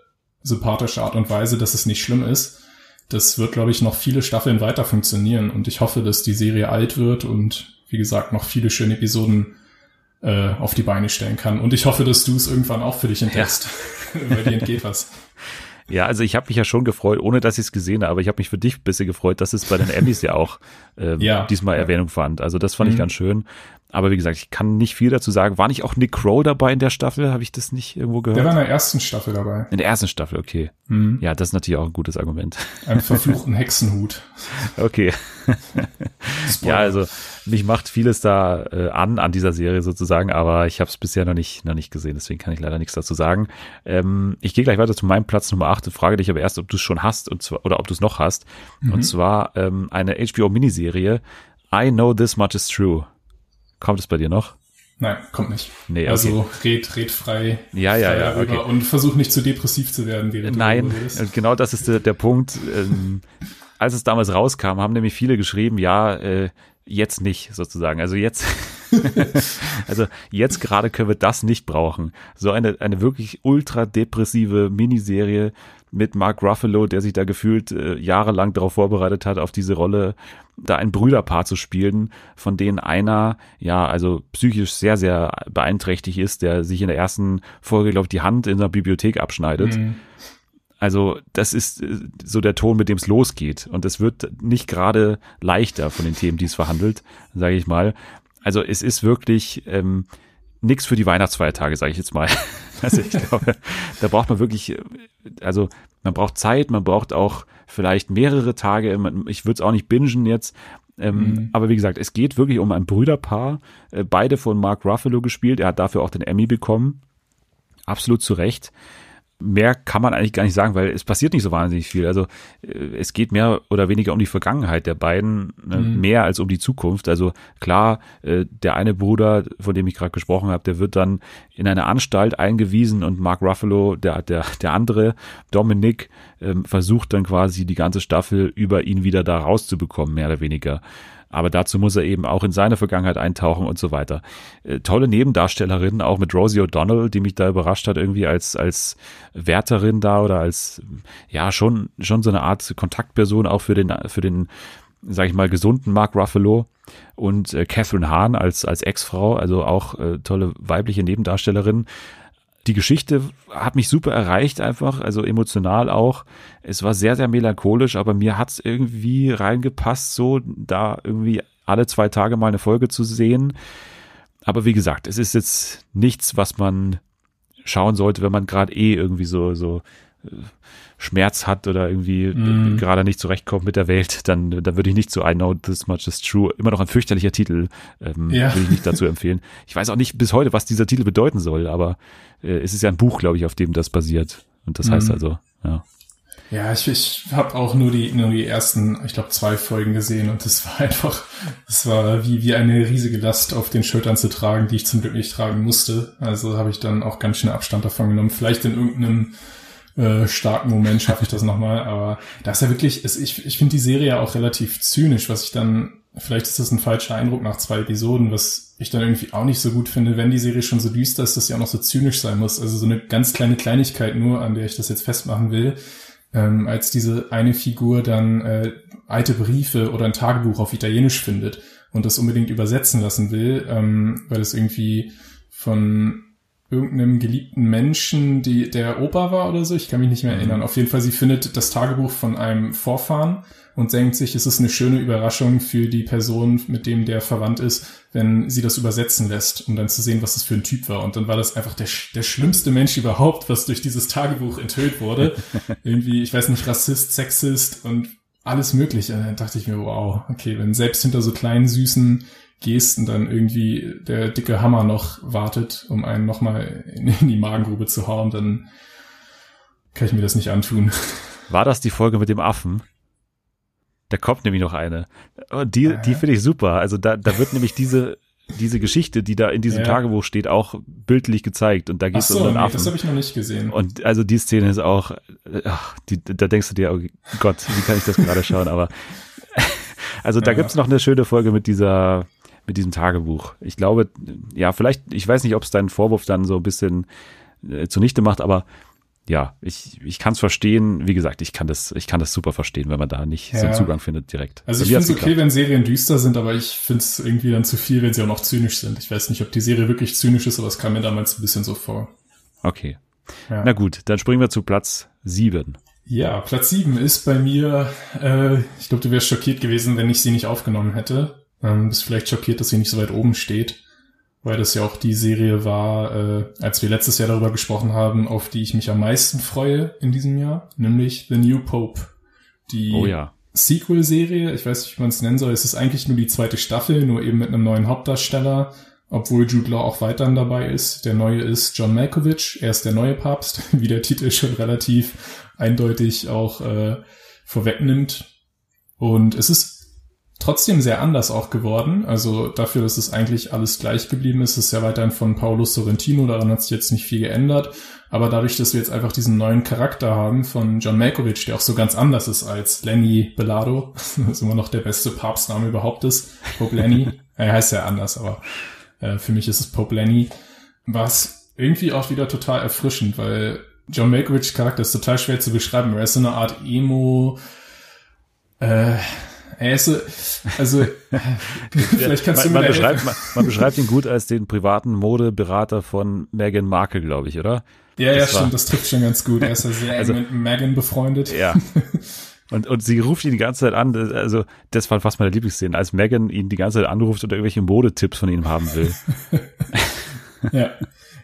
B: sympathische Art und Weise, dass es nicht schlimm ist. Das wird, glaube ich, noch viele Staffeln weiter funktionieren und ich hoffe, dass die Serie alt wird und wie gesagt noch viele schöne Episoden äh, auf die Beine stellen kann. Und ich hoffe, dass du es irgendwann auch für dich entdeckst, ja. weil dir entgeht was.
A: Ja, also ich habe mich ja schon gefreut, ohne dass ich es gesehen habe, aber ich habe mich für dich ein bisschen gefreut, dass es bei den Emmys ja auch äh, ja. diesmal Erwähnung fand. Also das fand mhm. ich ganz schön. Aber wie gesagt, ich kann nicht viel dazu sagen. War nicht auch Nick Crow dabei in der Staffel? Habe ich das nicht irgendwo gehört?
B: Der war in der ersten Staffel dabei.
A: In der ersten Staffel, okay. Mhm. Ja, das ist natürlich auch ein gutes Argument.
B: Ein verfluchten Hexenhut.
A: Okay. ja, also mich macht vieles da äh, an, an dieser Serie sozusagen, aber ich habe es bisher noch nicht, noch nicht gesehen, deswegen kann ich leider nichts dazu sagen. Ähm, ich gehe gleich weiter zu meinem Platz Nummer 8 und frage dich aber erst, ob du es schon hast und zwar, oder ob du es noch hast. Mhm. Und zwar ähm, eine HBO-Miniserie, I Know This Much Is True. Kommt es bei dir noch?
B: Nein, kommt nicht.
A: Nee, okay.
B: Also red, red frei.
A: Ja, ja, ja. Okay.
B: Und versuch nicht zu depressiv zu werden,
A: während Nein, du genau das ist der, der Punkt. Ähm, als es damals rauskam, haben nämlich viele geschrieben, ja, äh, jetzt nicht sozusagen. Also jetzt, also jetzt gerade können wir das nicht brauchen. So eine, eine wirklich ultra depressive Miniserie mit Mark Ruffalo, der sich da gefühlt äh, jahrelang darauf vorbereitet hat, auf diese Rolle, da ein Brüderpaar zu spielen, von denen einer, ja, also psychisch sehr, sehr beeinträchtigt ist, der sich in der ersten Folge, glaube ich, die Hand in der Bibliothek abschneidet. Mhm. Also das ist äh, so der Ton, mit dem es losgeht. Und es wird nicht gerade leichter von den Themen, die es verhandelt, sage ich mal. Also es ist wirklich ähm, nichts für die Weihnachtsfeiertage, sage ich jetzt mal. Also ich glaube, da braucht man wirklich, also man braucht Zeit, man braucht auch vielleicht mehrere Tage. Ich würde es auch nicht bingen jetzt. Ähm, mhm. Aber wie gesagt, es geht wirklich um ein Brüderpaar, äh, beide von Mark Ruffalo gespielt. Er hat dafür auch den Emmy bekommen. Absolut zu Recht. Mehr kann man eigentlich gar nicht sagen, weil es passiert nicht so wahnsinnig viel. Also äh, es geht mehr oder weniger um die Vergangenheit der beiden, ne, mhm. mehr als um die Zukunft. Also klar, äh, der eine Bruder, von dem ich gerade gesprochen habe, der wird dann in eine Anstalt eingewiesen und Mark Ruffalo, der, der, der andere, Dominic, ähm, versucht dann quasi die ganze Staffel über ihn wieder da rauszubekommen, mehr oder weniger. Aber dazu muss er eben auch in seine Vergangenheit eintauchen und so weiter. Äh, tolle Nebendarstellerin, auch mit Rosie O'Donnell, die mich da überrascht hat, irgendwie als, als Wärterin da oder als, ja, schon, schon so eine Art Kontaktperson auch für den, für den, sag ich mal, gesunden Mark Ruffalo und äh, Catherine Hahn als, als Ex-Frau, also auch äh, tolle weibliche Nebendarstellerin die Geschichte hat mich super erreicht einfach, also emotional auch. Es war sehr, sehr melancholisch, aber mir hat es irgendwie reingepasst, so da irgendwie alle zwei Tage mal eine Folge zu sehen. Aber wie gesagt, es ist jetzt nichts, was man schauen sollte, wenn man gerade eh irgendwie so, so Schmerz hat oder irgendwie mm. gerade nicht zurechtkommt mit der Welt, dann, dann würde ich nicht so I know this much is true. Immer noch ein fürchterlicher Titel, ähm, ja. würde ich nicht dazu empfehlen. Ich weiß auch nicht bis heute, was dieser Titel bedeuten soll, aber äh, es ist ja ein Buch, glaube ich, auf dem das basiert. Und das mm. heißt mhm. also, ja.
B: Ja, ich, ich habe auch nur die, nur die ersten, ich glaube, zwei Folgen gesehen und es war einfach, es war wie, wie eine riesige Last auf den Schultern zu tragen, die ich zum Glück nicht tragen musste. Also habe ich dann auch ganz schnell Abstand davon genommen. Vielleicht in irgendeinem äh, starken Moment schaffe ich das nochmal. Aber da ist ja wirklich, ist, ich, ich finde die Serie ja auch relativ zynisch, was ich dann, vielleicht ist das ein falscher Eindruck nach zwei Episoden, was ich dann irgendwie auch nicht so gut finde, wenn die Serie schon so düster ist, dass sie auch noch so zynisch sein muss. Also so eine ganz kleine Kleinigkeit nur, an der ich das jetzt festmachen will. Ähm, als diese eine Figur dann äh, alte Briefe oder ein Tagebuch auf Italienisch findet und das unbedingt übersetzen lassen will, ähm, weil es irgendwie von irgendeinem geliebten Menschen, die der Opa war oder so, ich kann mich nicht mehr mhm. erinnern. Auf jeden Fall, sie findet das Tagebuch von einem Vorfahren und denkt sich, es ist eine schöne Überraschung für die Person, mit dem der verwandt ist, wenn sie das übersetzen lässt, um dann zu sehen, was das für ein Typ war. Und dann war das einfach der, der schlimmste Mensch überhaupt, was durch dieses Tagebuch enthüllt wurde. Irgendwie, ich weiß nicht, Rassist, Sexist und alles mögliche. Und dann dachte ich mir, wow, okay, wenn selbst hinter so kleinen, süßen Gesten dann irgendwie der dicke Hammer noch wartet, um einen nochmal in die Magengrube zu hauen, dann kann ich mir das nicht antun.
A: War das die Folge mit dem Affen? Da kommt nämlich noch eine. Oh, die, äh. die finde ich super. Also da, da wird nämlich diese, diese Geschichte, die da in diesem ja. Tagebuch steht, auch bildlich gezeigt. Und da geht es so, um den nee, Affen.
B: Das habe ich noch nicht gesehen.
A: Und also die Szene ist auch, ach, die, da denkst du dir, oh Gott, wie kann ich das gerade schauen? Aber also da ja. gibt's noch eine schöne Folge mit dieser mit diesem Tagebuch. Ich glaube, ja, vielleicht, ich weiß nicht, ob es deinen Vorwurf dann so ein bisschen äh, zunichte macht, aber ja, ich, ich kann es verstehen. Wie gesagt, ich kann das, ich kann das super verstehen, wenn man da nicht ja. so einen Zugang findet direkt.
B: Also ich finde es okay, wenn Serien düster sind, aber ich finde es irgendwie dann zu viel, wenn sie auch noch zynisch sind. Ich weiß nicht, ob die Serie wirklich zynisch ist, aber es kam mir damals ein bisschen so vor.
A: Okay. Ja. Na gut, dann springen wir zu Platz sieben.
B: Ja, Platz sieben ist bei mir, äh, ich glaube, du wärst schockiert gewesen, wenn ich sie nicht aufgenommen hätte. Ähm, bist vielleicht schockiert, dass sie nicht so weit oben steht, weil das ja auch die Serie war, äh, als wir letztes Jahr darüber gesprochen haben, auf die ich mich am meisten freue in diesem Jahr, nämlich The New Pope. Die
A: oh ja.
B: Sequel-Serie, ich weiß nicht, wie man es nennen soll, es ist eigentlich nur die zweite Staffel, nur eben mit einem neuen Hauptdarsteller, obwohl Jude Law auch weiterhin dabei ist. Der neue ist John Malkovich, er ist der neue Papst, wie der Titel schon relativ eindeutig auch äh, vorwegnimmt. Und es ist trotzdem sehr anders auch geworden. Also dafür, dass es eigentlich alles gleich geblieben ist, ist ja weiterhin von Paolo Sorrentino, daran hat sich jetzt nicht viel geändert. Aber dadurch, dass wir jetzt einfach diesen neuen Charakter haben von John Malkovich, der auch so ganz anders ist als Lenny Belado, was immer noch der beste Papstname überhaupt ist, Pope Lenny. er heißt ja anders, aber äh, für mich ist es Pope Lenny. War es irgendwie auch wieder total erfrischend, weil John Malkovichs Charakter ist total schwer zu beschreiben. Er ist so eine Art Emo, äh, er ist so, also vielleicht kannst
A: man, du mir man beschreibt, man, man, beschreibt ihn gut als den privaten Modeberater von Meghan Markle, glaube ich, oder?
B: Ja, das ja, stimmt, das trifft schon ganz gut. Er ist ja sehr also, eng mit Meghan befreundet.
A: Ja. Und, und sie ruft ihn die ganze Zeit an, also das war fast meine Lieblingsszene, als Megan ihn die ganze Zeit anruft und irgendwelche Modetipps von ihm haben will.
B: ja.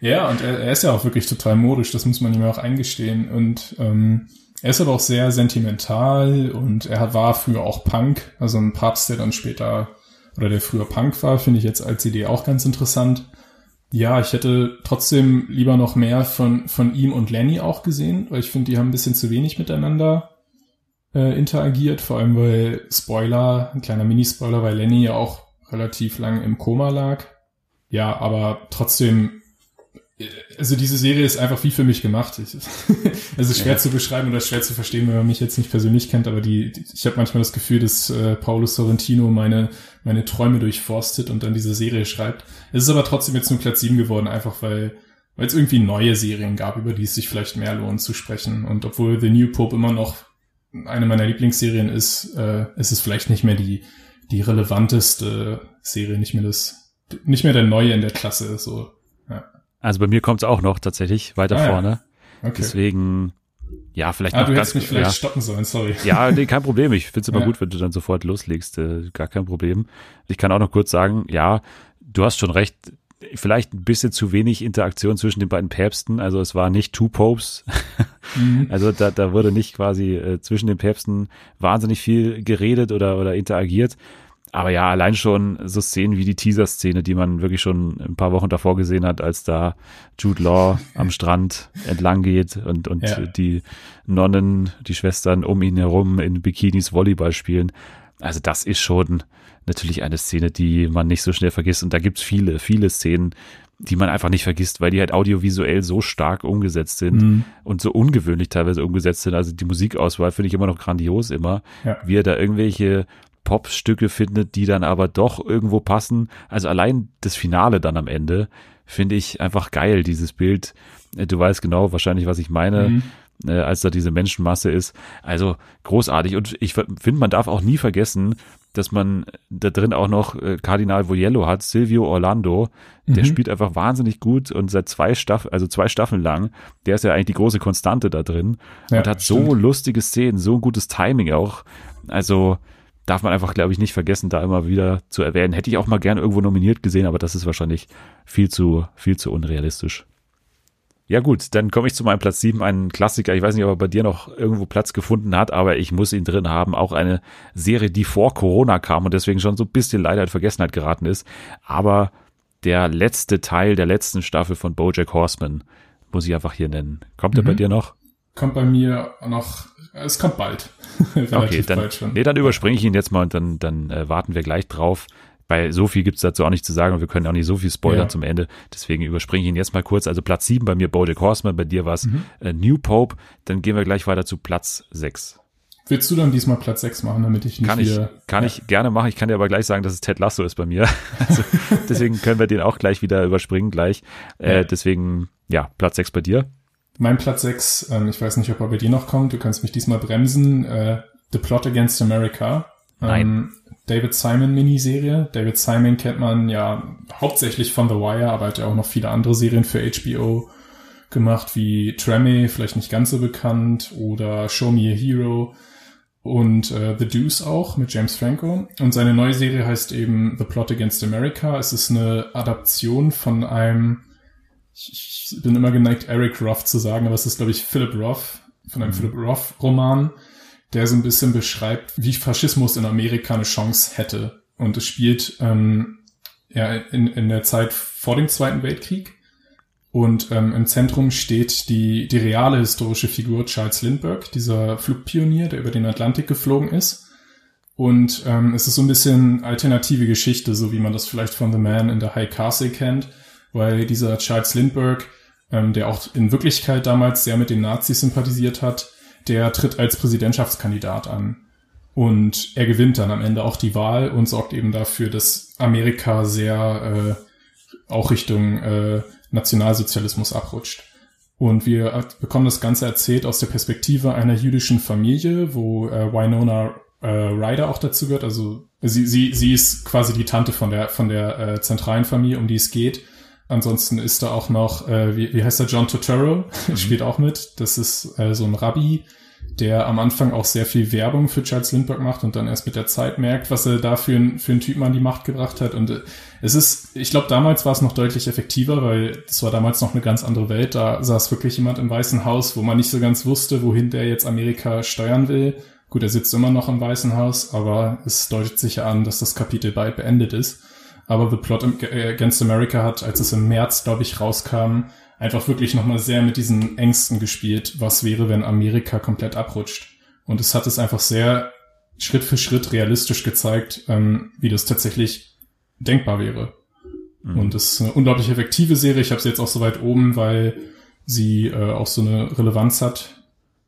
B: Ja, und er, er ist ja auch wirklich total modisch, das muss man ihm auch eingestehen. Und ähm, er ist aber auch sehr sentimental und er war früher auch Punk, also ein Papst, der dann später oder der früher Punk war, finde ich jetzt als Idee auch ganz interessant. Ja, ich hätte trotzdem lieber noch mehr von, von ihm und Lenny auch gesehen, weil ich finde, die haben ein bisschen zu wenig miteinander äh, interagiert, vor allem weil Spoiler, ein kleiner Mini-Spoiler, weil Lenny ja auch relativ lang im Koma lag. Ja, aber trotzdem also diese Serie ist einfach wie für mich gemacht. Ich, es ist schwer ja. zu beschreiben oder schwer zu verstehen, wenn man mich jetzt nicht persönlich kennt, aber die, ich habe manchmal das Gefühl, dass äh, Paulo Sorrentino meine meine Träume durchforstet und dann diese Serie schreibt. Es ist aber trotzdem jetzt nur Platz 7 geworden, einfach weil weil es irgendwie neue Serien gab, über die es sich vielleicht mehr lohnt zu sprechen. Und obwohl The New Pope immer noch eine meiner Lieblingsserien ist, äh, ist es vielleicht nicht mehr die die relevanteste Serie, nicht mehr das nicht mehr der neue in der Klasse so
A: also bei mir kommt es auch noch tatsächlich weiter ah, vorne. Ja. Okay. Deswegen, ja, vielleicht
B: ah,
A: noch
B: du
A: ganz,
B: mich vielleicht ja. stoppen sollen, sorry.
A: Ja, nee, kein Problem. Ich finde es immer ja. gut, wenn du dann sofort loslegst. Äh, gar kein Problem. Ich kann auch noch kurz sagen, ja, du hast schon recht. Vielleicht ein bisschen zu wenig Interaktion zwischen den beiden Päpsten. Also es war nicht Two Popes. Mhm. Also da, da wurde nicht quasi äh, zwischen den Päpsten wahnsinnig viel geredet oder, oder interagiert. Aber ja, allein schon so Szenen wie die Teaser-Szene, die man wirklich schon ein paar Wochen davor gesehen hat, als da Jude Law am Strand entlang geht und, und ja. die Nonnen, die Schwestern um ihn herum in Bikinis Volleyball spielen. Also das ist schon natürlich eine Szene, die man nicht so schnell vergisst. Und da gibt's viele, viele Szenen, die man einfach nicht vergisst, weil die halt audiovisuell so stark umgesetzt sind mhm. und so ungewöhnlich teilweise umgesetzt sind. Also die Musikauswahl finde ich immer noch grandios immer, ja. wie er da irgendwelche Popstücke findet, die dann aber doch irgendwo passen. Also allein das Finale dann am Ende finde ich einfach geil, dieses Bild. Äh, du weißt genau wahrscheinlich, was ich meine. Mhm. Äh, als da diese Menschenmasse ist. Also großartig. Und ich finde, man darf auch nie vergessen, dass man da drin auch noch äh, Kardinal Voyello hat, Silvio Orlando. Der mhm. spielt einfach wahnsinnig gut und seit zwei Staffeln, also zwei Staffeln lang, der ist ja eigentlich die große Konstante da drin ja, und hat stimmt. so lustige Szenen, so ein gutes Timing auch. Also darf man einfach, glaube ich, nicht vergessen, da immer wieder zu erwähnen. Hätte ich auch mal gern irgendwo nominiert gesehen, aber das ist wahrscheinlich viel zu, viel zu unrealistisch. Ja gut, dann komme ich zu meinem Platz 7, ein Klassiker. Ich weiß nicht, ob er bei dir noch irgendwo Platz gefunden hat, aber ich muss ihn drin haben. Auch eine Serie, die vor Corona kam und deswegen schon so ein bisschen leider in Vergessenheit geraten ist. Aber der letzte Teil der letzten Staffel von Bojack Horseman muss ich einfach hier nennen. Kommt mhm. er bei dir noch?
B: Kommt bei mir noch es kommt bald.
A: okay, dann, bald. Nee, dann überspringe ich ihn jetzt mal und dann, dann äh, warten wir gleich drauf. Weil so viel gibt's dazu auch nicht zu sagen und wir können auch nicht so viel spoilern ja. zum Ende. Deswegen überspringe ich ihn jetzt mal kurz. Also Platz 7 bei mir Bojack Horseman, bei dir war es mhm. äh, New Pope. Dann gehen wir gleich weiter zu Platz 6.
B: Willst du dann diesmal Platz 6 machen, damit ich nicht
A: Kann ich, kann ja. ich gerne machen. Ich kann dir aber gleich sagen, dass es Ted Lasso ist bei mir. Also, deswegen können wir den auch gleich wieder überspringen gleich. Äh, ja. Deswegen, ja, Platz 6 bei dir.
B: Mein Platz 6, ähm, ich weiß nicht, ob er bei dir noch kommt, du kannst mich diesmal bremsen, äh, The Plot Against America.
A: Ähm, Nein.
B: David Simon Miniserie. David Simon kennt man ja hauptsächlich von The Wire, aber hat ja auch noch viele andere Serien für HBO gemacht, wie Tremé, vielleicht nicht ganz so bekannt, oder Show Me a Hero und äh, The Deuce auch mit James Franco. Und seine neue Serie heißt eben The Plot Against America. Es ist eine Adaption von einem ich, ich bin immer geneigt, Eric Roth zu sagen, aber es ist, glaube ich, Philip Roth, von einem mhm. Philip Roth-Roman, der so ein bisschen beschreibt, wie Faschismus in Amerika eine Chance hätte. Und es spielt ähm, ja in, in der Zeit vor dem Zweiten Weltkrieg. Und ähm, im Zentrum steht die, die reale historische Figur Charles Lindbergh, dieser Flugpionier, der über den Atlantik geflogen ist. Und ähm, es ist so ein bisschen alternative Geschichte, so wie man das vielleicht von The Man in the High Castle kennt weil dieser Charles Lindbergh, ähm, der auch in Wirklichkeit damals sehr mit den Nazis sympathisiert hat, der tritt als Präsidentschaftskandidat an. Und er gewinnt dann am Ende auch die Wahl und sorgt eben dafür, dass Amerika sehr äh, auch Richtung äh, Nationalsozialismus abrutscht. Und wir bekommen das Ganze erzählt aus der Perspektive einer jüdischen Familie, wo äh, Winona äh, Ryder auch dazu gehört. Also sie, sie, sie ist quasi die Tante von der, von der äh, zentralen Familie, um die es geht. Ansonsten ist da auch noch, äh, wie, wie heißt der, John Turturro, mhm. spielt auch mit. Das ist äh, so ein Rabbi, der am Anfang auch sehr viel Werbung für Charles Lindbergh macht und dann erst mit der Zeit merkt, was er da für, ein, für einen Typen an die Macht gebracht hat. Und äh, es ist, ich glaube, damals war es noch deutlich effektiver, weil es war damals noch eine ganz andere Welt. Da saß wirklich jemand im Weißen Haus, wo man nicht so ganz wusste, wohin der jetzt Amerika steuern will. Gut, er sitzt immer noch im Weißen Haus, aber es deutet sich ja an, dass das Kapitel bald beendet ist. Aber The Plot Against America hat, als es im März, glaube ich, rauskam, einfach wirklich nochmal sehr mit diesen Ängsten gespielt, was wäre, wenn Amerika komplett abrutscht. Und es hat es einfach sehr Schritt für Schritt realistisch gezeigt, ähm, wie das tatsächlich denkbar wäre. Mhm. Und es ist eine unglaublich effektive Serie. Ich habe sie jetzt auch so weit oben, weil sie äh, auch so eine Relevanz hat.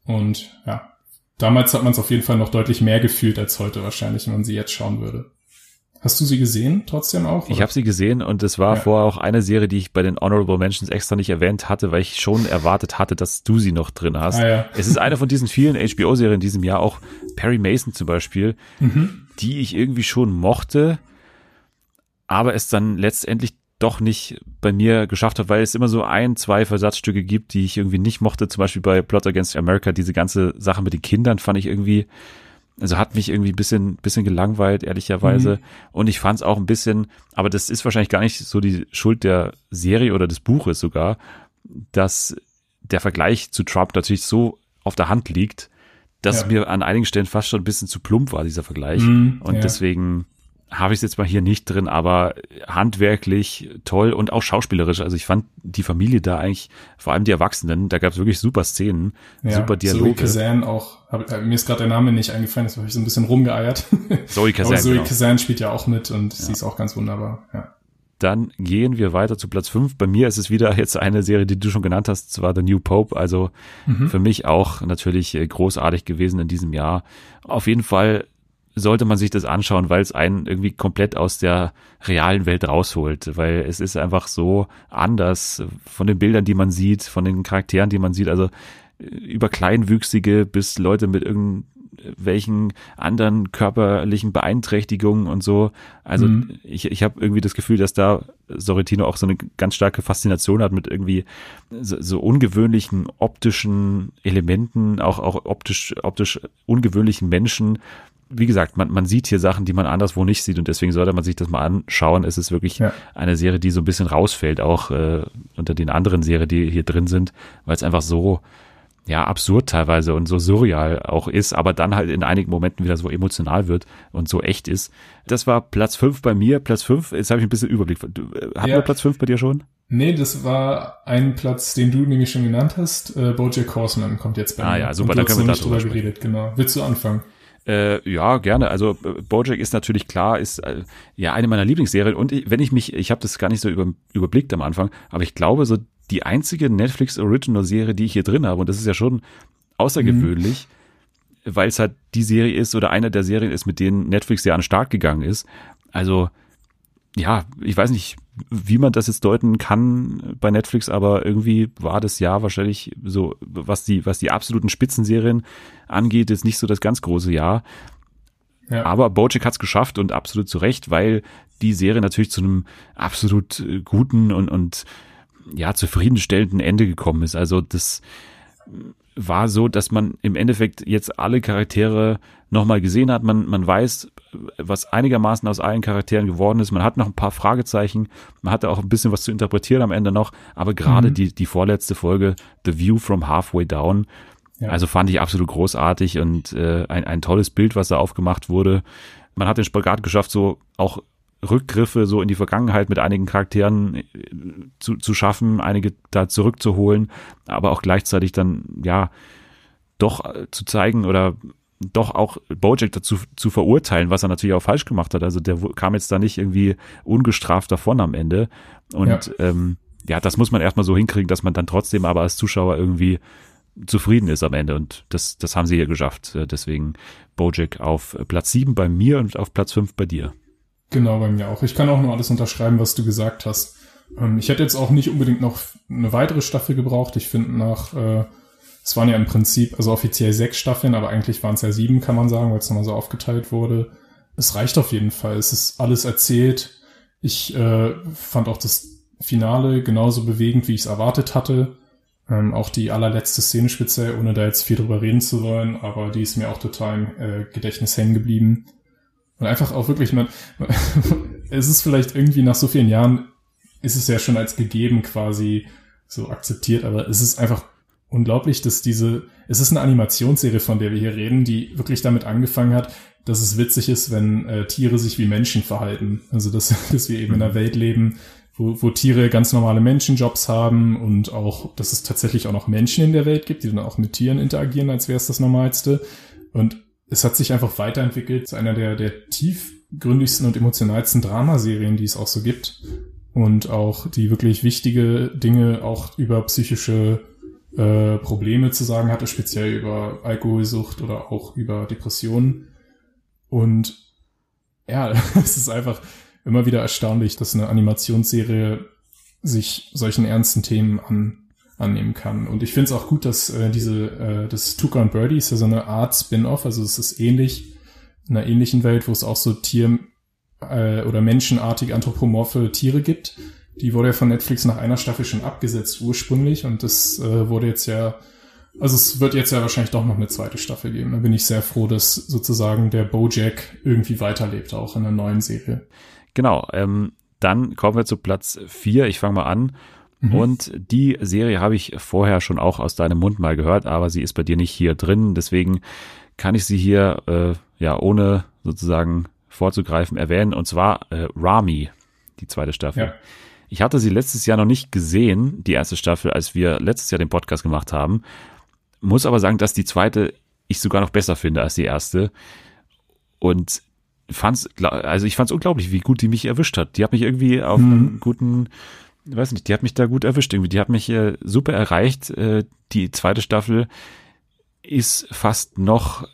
B: Und ja, damals hat man es auf jeden Fall noch deutlich mehr gefühlt als heute wahrscheinlich, wenn man sie jetzt schauen würde. Hast du sie gesehen trotzdem auch?
A: Oder? Ich habe sie gesehen und es war ja. vorher auch eine Serie, die ich bei den Honorable Mentions extra nicht erwähnt hatte, weil ich schon erwartet hatte, dass du sie noch drin hast. Ah, ja. Es ist eine von diesen vielen HBO-Serien in diesem Jahr, auch Perry Mason zum Beispiel, mhm. die ich irgendwie schon mochte, aber es dann letztendlich doch nicht bei mir geschafft hat, weil es immer so ein, zwei Versatzstücke gibt, die ich irgendwie nicht mochte. Zum Beispiel bei Plot Against America, diese ganze Sache mit den Kindern fand ich irgendwie also hat mich irgendwie ein bisschen, bisschen gelangweilt, ehrlicherweise. Mhm. Und ich fand es auch ein bisschen, aber das ist wahrscheinlich gar nicht so die Schuld der Serie oder des Buches sogar, dass der Vergleich zu Trump natürlich so auf der Hand liegt, dass ja. es mir an einigen Stellen fast schon ein bisschen zu plump war, dieser Vergleich. Mhm, und ja. deswegen habe ich es jetzt mal hier nicht drin, aber handwerklich toll und auch schauspielerisch. Also ich fand die Familie da eigentlich, vor allem die Erwachsenen, da gab es wirklich super Szenen, ja, super Dialoge. Zoe
B: Kazan auch, hab, äh, mir ist gerade der Name nicht eingefallen, das habe ich so ein bisschen rumgeeiert.
A: Zoe Kazan,
B: Aber Zoe genau. Kazan spielt ja auch mit und ja. sie ist auch ganz wunderbar, ja.
A: Dann gehen wir weiter zu Platz 5. Bei mir ist es wieder jetzt eine Serie, die du schon genannt hast, zwar The New Pope, also mhm. für mich auch natürlich äh, großartig gewesen in diesem Jahr. Auf jeden Fall sollte man sich das anschauen, weil es einen irgendwie komplett aus der realen Welt rausholt, weil es ist einfach so anders von den Bildern, die man sieht, von den Charakteren, die man sieht, also äh, über Kleinwüchsige bis Leute mit irgendwelchen anderen körperlichen Beeinträchtigungen und so. Also mhm. ich, ich habe irgendwie das Gefühl, dass da Sorrentino auch so eine ganz starke Faszination hat mit irgendwie so, so ungewöhnlichen optischen Elementen, auch auch optisch optisch ungewöhnlichen Menschen, wie gesagt, man, man sieht hier Sachen, die man anderswo nicht sieht und deswegen sollte man sich das mal anschauen. Es ist wirklich ja. eine Serie, die so ein bisschen rausfällt, auch äh, unter den anderen Serien, die hier drin sind, weil es einfach so ja absurd teilweise und so surreal auch ist, aber dann halt in einigen Momenten wieder so emotional wird und so echt ist. Das war Platz fünf bei mir. Platz fünf, jetzt habe ich ein bisschen Überblick. Du, äh, hatten ja. wir Platz fünf bei dir schon?
B: Nee, das war ein Platz, den du nämlich schon genannt hast. Äh, Bojack Horseman kommt jetzt bei
A: ah, mir. Ah ja, super, dann können wir darüber geredet,
B: genau. Willst du anfangen?
A: Äh, ja, gerne. Also äh, BoJack ist natürlich klar, ist äh, ja eine meiner Lieblingsserien. Und ich, wenn ich mich, ich habe das gar nicht so über, überblickt am Anfang, aber ich glaube, so die einzige Netflix Original Serie, die ich hier drin habe, und das ist ja schon außergewöhnlich, mhm. weil es halt die Serie ist oder eine der Serien ist, mit denen Netflix ja an den Start gegangen ist. Also ja, ich weiß nicht, wie man das jetzt deuten kann bei Netflix, aber irgendwie war das Jahr wahrscheinlich so, was die, was die absoluten Spitzenserien angeht, ist nicht so das ganz große Jahr. Ja. Aber Bojack hat's geschafft und absolut zu Recht, weil die Serie natürlich zu einem absolut guten und, und ja, zufriedenstellenden Ende gekommen ist. Also das war so, dass man im Endeffekt jetzt alle Charaktere nochmal gesehen hat. Man, man weiß, was einigermaßen aus allen Charakteren geworden ist. Man hat noch ein paar Fragezeichen. Man hatte auch ein bisschen was zu interpretieren am Ende noch. Aber gerade mhm. die, die vorletzte Folge, The View from Halfway Down, ja. also fand ich absolut großartig und äh, ein, ein tolles Bild, was da aufgemacht wurde. Man hat den Spagat geschafft, so auch Rückgriffe so in die Vergangenheit mit einigen Charakteren äh, zu, zu schaffen, einige da zurückzuholen, aber auch gleichzeitig dann, ja, doch äh, zu zeigen oder doch auch Bojack dazu zu verurteilen, was er natürlich auch falsch gemacht hat. Also der kam jetzt da nicht irgendwie ungestraft davon am Ende. Und ja, ähm, ja das muss man erstmal so hinkriegen, dass man dann trotzdem aber als Zuschauer irgendwie zufrieden ist am Ende. Und das, das haben sie hier geschafft. Äh, deswegen Bojack auf Platz sieben bei mir und auf Platz fünf bei dir.
B: Genau, bei mir auch. Ich kann auch nur alles unterschreiben, was du gesagt hast. Ähm, ich hätte jetzt auch nicht unbedingt noch eine weitere Staffel gebraucht. Ich finde nach, äh, es waren ja im Prinzip, also offiziell sechs Staffeln, aber eigentlich waren es ja sieben, kann man sagen, weil es nochmal so aufgeteilt wurde. Es reicht auf jeden Fall. Es ist alles erzählt. Ich äh, fand auch das Finale genauso bewegend, wie ich es erwartet hatte. Ähm, auch die allerletzte Szene speziell, ohne da jetzt viel drüber reden zu wollen, aber die ist mir auch total im äh, Gedächtnis hängen geblieben. Und einfach auch wirklich, man, es ist vielleicht irgendwie nach so vielen Jahren, ist es ja schon als gegeben quasi so akzeptiert, aber es ist einfach unglaublich, dass diese, es ist eine Animationsserie, von der wir hier reden, die wirklich damit angefangen hat, dass es witzig ist, wenn äh, Tiere sich wie Menschen verhalten. Also dass, dass wir eben in einer Welt leben, wo, wo Tiere ganz normale Menschenjobs haben und auch, dass es tatsächlich auch noch Menschen in der Welt gibt, die dann auch mit Tieren interagieren, als wäre es das Normalste. Und es hat sich einfach weiterentwickelt zu einer der, der tiefgründigsten und emotionalsten Dramaserien, die es auch so gibt. Und auch die wirklich wichtige Dinge auch über psychische äh, Probleme zu sagen hatte, speziell über Alkoholsucht oder auch über Depressionen. Und ja, es ist einfach immer wieder erstaunlich, dass eine Animationsserie sich solchen ernsten Themen an, annehmen kann. Und ich finde es auch gut, dass äh, diese, äh, das Tuca und Birdie ist ja so eine Art Spin-off, also es ist ähnlich, in einer ähnlichen Welt, wo es auch so Tier- äh, oder menschenartige anthropomorphe Tiere gibt. Die wurde ja von Netflix nach einer Staffel schon abgesetzt ursprünglich und das äh, wurde jetzt ja also es wird jetzt ja wahrscheinlich doch noch eine zweite Staffel geben. Da bin ich sehr froh, dass sozusagen der Bojack irgendwie weiterlebt, auch in der neuen Serie.
A: Genau, ähm, dann kommen wir zu Platz vier. Ich fange mal an. Mhm. Und die Serie habe ich vorher schon auch aus deinem Mund mal gehört, aber sie ist bei dir nicht hier drin. Deswegen kann ich sie hier äh, ja ohne sozusagen vorzugreifen erwähnen. Und zwar äh, Rami, die zweite Staffel. Ja. Ich hatte sie letztes Jahr noch nicht gesehen, die erste Staffel, als wir letztes Jahr den Podcast gemacht haben. Muss aber sagen, dass die zweite ich sogar noch besser finde als die erste. Und fand's, also ich fand's unglaublich, wie gut die mich erwischt hat. Die hat mich irgendwie auf mhm. einen guten, weiß nicht, die hat mich da gut erwischt irgendwie. Die hat mich äh, super erreicht. Äh, die zweite Staffel ist fast noch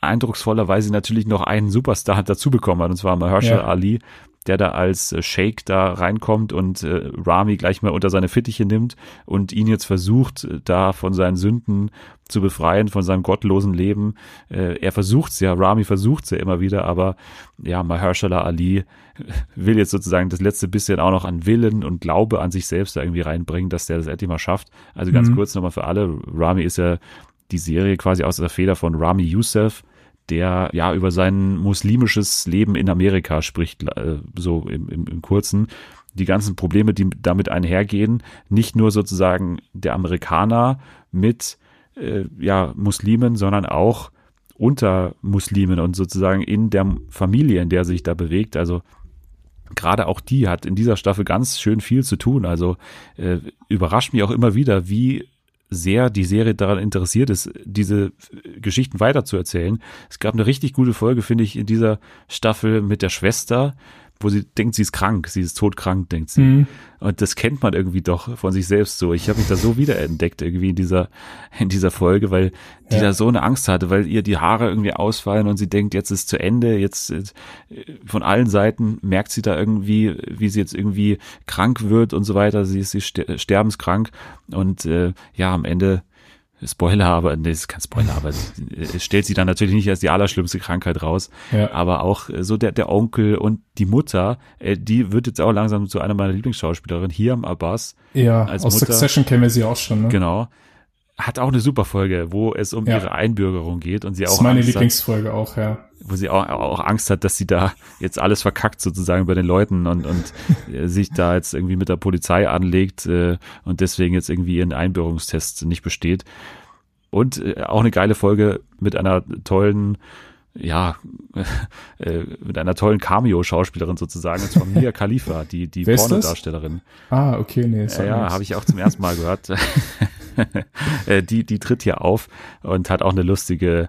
A: eindrucksvoller, weil sie natürlich noch einen Superstar dazu bekommen hat, und zwar Mahershala ja. Ali, der da als äh, Shake da reinkommt und äh, Rami gleich mal unter seine Fittiche nimmt und ihn jetzt versucht, äh, da von seinen Sünden zu befreien, von seinem gottlosen Leben. Äh, er versucht's ja, Rami versucht's ja immer wieder, aber ja, Mahershala Ali will jetzt sozusagen das letzte bisschen auch noch an Willen und Glaube an sich selbst da irgendwie reinbringen, dass der das endlich mal schafft. Also ganz mhm. kurz nochmal für alle, Rami ist ja die Serie quasi aus der Feder von Rami Youssef, der ja über sein muslimisches Leben in Amerika spricht, äh, so im, im, im kurzen. Die ganzen Probleme, die damit einhergehen, nicht nur sozusagen der Amerikaner mit äh, ja Muslimen, sondern auch unter Muslimen und sozusagen in der Familie, in der sich da bewegt. Also gerade auch die hat in dieser Staffel ganz schön viel zu tun. Also äh, überrascht mich auch immer wieder, wie sehr die Serie daran interessiert ist, diese Geschichten weiterzuerzählen. Es gab eine richtig gute Folge, finde ich, in dieser Staffel mit der Schwester, wo sie denkt, sie ist krank, sie ist todkrank, denkt sie. Mhm. Und das kennt man irgendwie doch von sich selbst so. Ich habe mich da so wiederentdeckt irgendwie in dieser in dieser Folge, weil die ja. da so eine Angst hatte, weil ihr die Haare irgendwie ausfallen und sie denkt, jetzt ist zu Ende, jetzt äh, von allen Seiten merkt sie da irgendwie, wie sie jetzt irgendwie krank wird und so weiter. Sie ist sie sterbenskrank und äh, ja, am Ende Spoiler, aber nee, das ist kein Spoiler, aber es stellt sie dann natürlich nicht als die allerschlimmste Krankheit raus. Ja. Aber auch äh, so der, der Onkel und die Mutter, äh, die wird jetzt auch langsam zu einer meiner Lieblingsschauspielerinnen, hier am Abbas.
B: Ja, als aus Mutter. Succession kennen wir sie auch schon, ne?
A: Genau hat auch eine super Folge, wo es um ja. ihre Einbürgerung geht und sie auch. Das
B: ist meine Lieblingsfolge hat, auch, ja.
A: Wo sie auch, auch Angst hat, dass sie da jetzt alles verkackt sozusagen bei den Leuten und, und sich da jetzt irgendwie mit der Polizei anlegt äh, und deswegen jetzt irgendwie ihren Einbürgerungstest nicht besteht. Und äh, auch eine geile Folge mit einer tollen ja, äh, mit einer tollen Cameo-Schauspielerin sozusagen, und zwar Mia Khalifa, die, die Pornodarstellerin.
B: Ah, okay, nee.
A: Äh, ja, habe ich auch zum ersten Mal gehört. Äh, die, die tritt hier auf und hat auch eine lustige,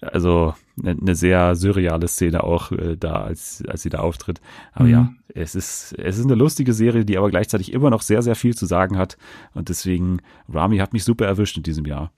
A: also eine, eine sehr surreale Szene auch äh, da, als, als sie da auftritt. Aber mhm. ja, es ist, es ist eine lustige Serie, die aber gleichzeitig immer noch sehr, sehr viel zu sagen hat. Und deswegen, Rami hat mich super erwischt in diesem Jahr.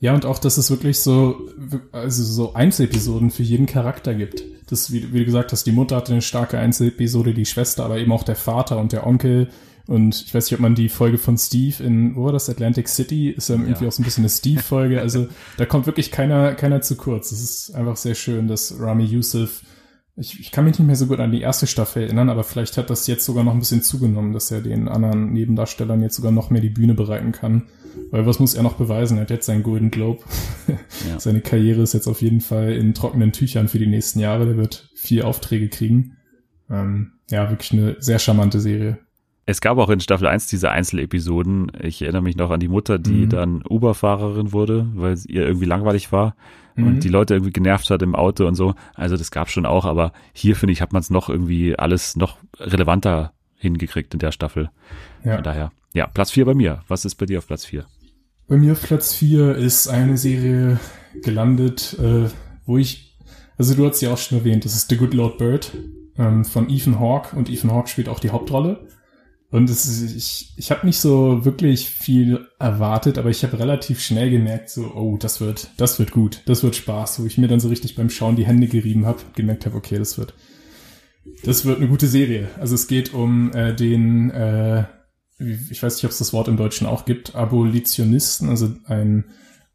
B: Ja, und auch, dass es wirklich so, also so Einzelepisoden für jeden Charakter gibt. Das, wie, wie du gesagt hast, die Mutter hatte eine starke Einzelepisode, die Schwester, aber eben auch der Vater und der Onkel und ich weiß nicht, ob man die Folge von Steve in, wo war das, Atlantic City, ist ja irgendwie auch so ein bisschen eine Steve-Folge. Also da kommt wirklich keiner, keiner zu kurz. Es ist einfach sehr schön, dass Rami Youssef, ich, ich kann mich nicht mehr so gut an die erste Staffel erinnern, aber vielleicht hat das jetzt sogar noch ein bisschen zugenommen, dass er den anderen Nebendarstellern jetzt sogar noch mehr die Bühne bereiten kann. Weil was muss er noch beweisen? Er hat jetzt seinen Golden Globe. Ja. Seine Karriere ist jetzt auf jeden Fall in trockenen Tüchern für die nächsten Jahre. Der wird vier Aufträge kriegen. Ähm, ja, wirklich eine sehr charmante Serie.
A: Es gab auch in Staffel 1 diese Einzelepisoden. Ich erinnere mich noch an die Mutter, die mhm. dann Uber-Fahrerin wurde, weil es ihr irgendwie langweilig war. mhm. und die Leute irgendwie genervt hat im Auto und so. Also das gab schon auch, aber hier finde ich, hat man es noch irgendwie alles noch relevanter hingekriegt in der Staffel. Ja. Von daher, ja, Platz vier bei mir. Was ist bei dir auf Platz vier?
B: Bei mir auf Platz vier ist eine Serie gelandet, äh, wo ich, also du hast ja auch schon erwähnt, das ist The Good Lord Bird ähm, von Ethan Hawke und Ethan Hawke spielt auch die Hauptrolle. Und es ist, ich, ich habe nicht so wirklich viel erwartet, aber ich habe relativ schnell gemerkt, so, oh, das wird, das wird gut, das wird Spaß, wo ich mir dann so richtig beim Schauen die Hände gerieben habe, gemerkt habe, okay, das wird, das wird eine gute Serie. Also es geht um äh, den, äh, ich weiß nicht, ob es das Wort im Deutschen auch gibt, Abolitionisten, also ein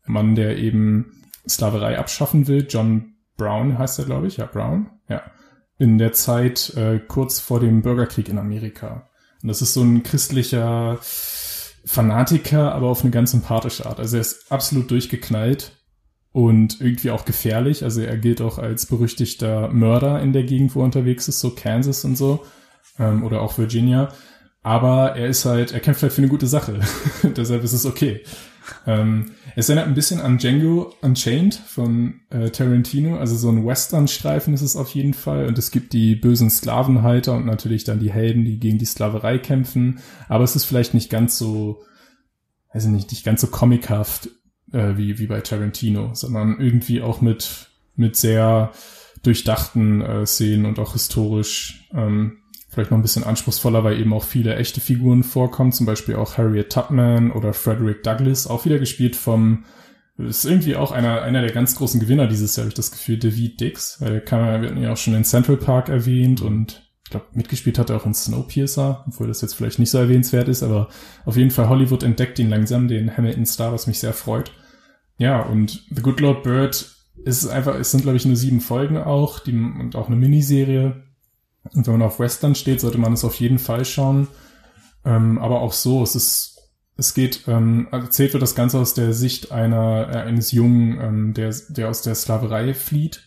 B: Mann, der eben Sklaverei abschaffen will. John Brown heißt er, glaube ich, ja, Brown, ja. In der Zeit äh, kurz vor dem Bürgerkrieg in Amerika. Und das ist so ein christlicher Fanatiker, aber auf eine ganz sympathische Art. Also er ist absolut durchgeknallt und irgendwie auch gefährlich. Also er gilt auch als berüchtigter Mörder in der Gegend, wo er unterwegs ist, so Kansas und so ähm, oder auch Virginia. Aber er ist halt, er kämpft halt für eine gute Sache. Deshalb ist es okay. Ähm, es erinnert ein bisschen an Django Unchained von äh, Tarantino, also so ein Western-Streifen ist es auf jeden Fall. Und es gibt die bösen Sklavenhalter und natürlich dann die Helden, die gegen die Sklaverei kämpfen. Aber es ist vielleicht nicht ganz so, ich nicht, nicht ganz so comichaft äh, wie, wie bei Tarantino, sondern irgendwie auch mit, mit sehr durchdachten äh, Szenen und auch historisch ähm, vielleicht noch ein bisschen anspruchsvoller, weil eben auch viele echte Figuren vorkommen, zum Beispiel auch Harriet Tubman oder Frederick Douglass, auch wieder gespielt vom, ist irgendwie auch einer, einer der ganz großen Gewinner dieses Jahr, habe ich das Gefühl, David Dix, weil kann, wir hatten ja auch schon in Central Park erwähnt und ich glaube, mitgespielt hat er auch in Snowpiercer, obwohl das jetzt vielleicht nicht so erwähnenswert ist, aber auf jeden Fall Hollywood entdeckt ihn langsam, den Hamilton Star, was mich sehr freut. Ja, und The Good Lord Bird ist einfach, es sind glaube ich nur sieben Folgen auch, die, und auch eine Miniserie, und wenn man auf Western steht, sollte man es auf jeden Fall schauen. Ähm, aber auch so, es ist, es geht, ähm, erzählt wird das Ganze aus der Sicht einer, äh, eines Jungen, ähm, der, der aus der Sklaverei flieht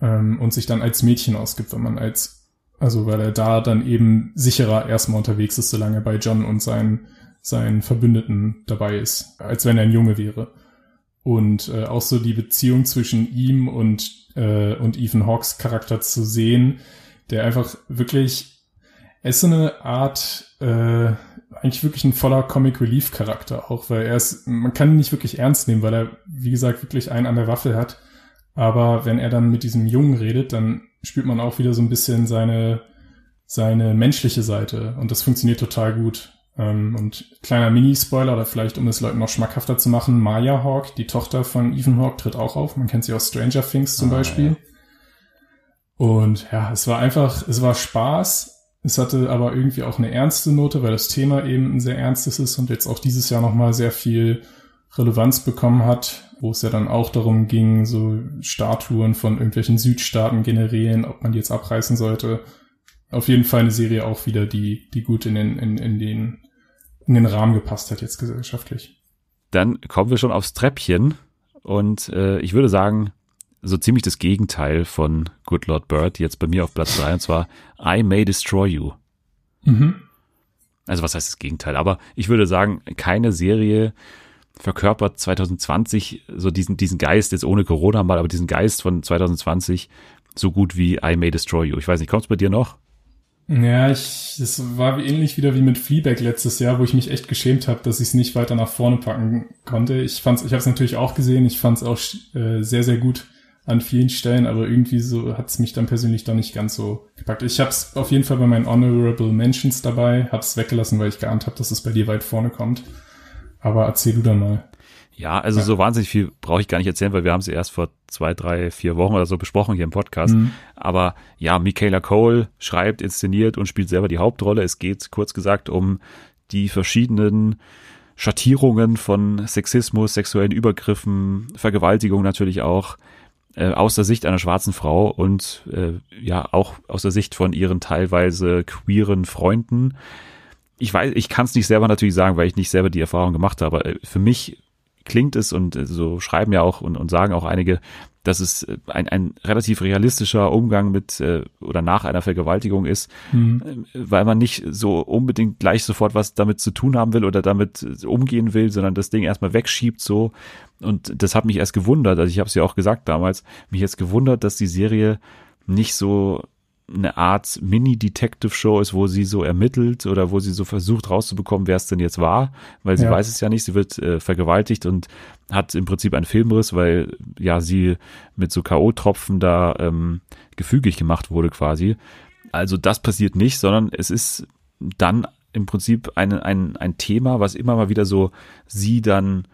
B: ähm, und sich dann als Mädchen ausgibt, wenn man als, also weil er da dann eben sicherer erstmal unterwegs ist, solange er bei John und seinen, seinen Verbündeten dabei ist, als wenn er ein Junge wäre. Und äh, auch so die Beziehung zwischen ihm und, äh, und Ethan Hawks Charakter zu sehen, der einfach wirklich, er ist so eine Art, äh, eigentlich wirklich ein voller Comic Relief Charakter auch, weil er ist, man kann ihn nicht wirklich ernst nehmen, weil er, wie gesagt, wirklich einen an der Waffe hat. Aber wenn er dann mit diesem Jungen redet, dann spürt man auch wieder so ein bisschen seine, seine menschliche Seite. Und das funktioniert total gut. Ähm, und kleiner Mini-Spoiler, oder vielleicht um es Leuten noch schmackhafter zu machen, Maya Hawk, die Tochter von Ethan Hawk, tritt auch auf. Man kennt sie aus Stranger Things zum ah, Beispiel. Ja. Und ja, es war einfach, es war Spaß. Es hatte aber irgendwie auch eine ernste Note, weil das Thema eben ein sehr ernstes ist und jetzt auch dieses Jahr nochmal sehr viel Relevanz bekommen hat, wo es ja dann auch darum ging, so Statuen von irgendwelchen Südstaaten generieren, ob man die jetzt abreißen sollte. Auf jeden Fall eine Serie auch wieder, die, die gut in den, in, in den, in den Rahmen gepasst hat jetzt gesellschaftlich.
A: Dann kommen wir schon aufs Treppchen und äh, ich würde sagen, so ziemlich das Gegenteil von Good Lord Bird, jetzt bei mir auf Platz drei und zwar I May Destroy You. Mhm. Also was heißt das Gegenteil? Aber ich würde sagen, keine Serie verkörpert 2020 so diesen, diesen Geist, jetzt ohne Corona mal, aber diesen Geist von 2020 so gut wie I May Destroy You. Ich weiß nicht, kommt's bei dir noch?
B: Ja, ich, das war ähnlich wieder wie mit Fleabag letztes Jahr, wo ich mich echt geschämt habe, dass ich es nicht weiter nach vorne packen konnte. Ich fand's, ich habe es natürlich auch gesehen, ich fand es auch äh, sehr, sehr gut an vielen Stellen, aber irgendwie so hat's mich dann persönlich doch nicht ganz so gepackt. Ich habe es auf jeden Fall bei meinen Honorable Mentions dabei, habe es weggelassen, weil ich geahnt habe, dass es bei dir weit vorne kommt. Aber erzähl du dann mal.
A: Ja, also ja. so wahnsinnig viel brauche ich gar nicht erzählen, weil wir haben es erst vor zwei, drei, vier Wochen oder so besprochen hier im Podcast. Mhm. Aber ja, Michaela Cole schreibt, inszeniert und spielt selber die Hauptrolle. Es geht kurz gesagt um die verschiedenen Schattierungen von Sexismus, sexuellen Übergriffen, Vergewaltigung natürlich auch, äh, aus der Sicht einer schwarzen Frau und äh, ja auch aus der Sicht von ihren teilweise queeren Freunden. Ich weiß, ich kann es nicht selber natürlich sagen, weil ich nicht selber die Erfahrung gemacht habe. Äh, für mich klingt es und äh, so schreiben ja auch und, und sagen auch einige, dass es äh, ein, ein relativ realistischer Umgang mit äh, oder nach einer Vergewaltigung ist, mhm. Äh, weil man nicht so unbedingt gleich sofort was damit zu tun haben will oder damit äh, umgehen will, sondern das Ding erstmal wegschiebt so. Und das hat mich erst gewundert, also ich habe es ja auch gesagt damals, mich jetzt gewundert, dass die Serie nicht so eine Art Mini-Detective-Show ist, wo sie so ermittelt oder wo sie so versucht rauszubekommen, wer es denn jetzt war, weil sie ja. weiß es ja nicht, sie wird äh, vergewaltigt und hat im Prinzip einen Filmriss, weil ja sie mit so K.O.-Tropfen da ähm, gefügig gemacht wurde quasi. Also das passiert nicht, sondern es ist dann im Prinzip ein, ein, ein Thema, was immer mal wieder so sie dann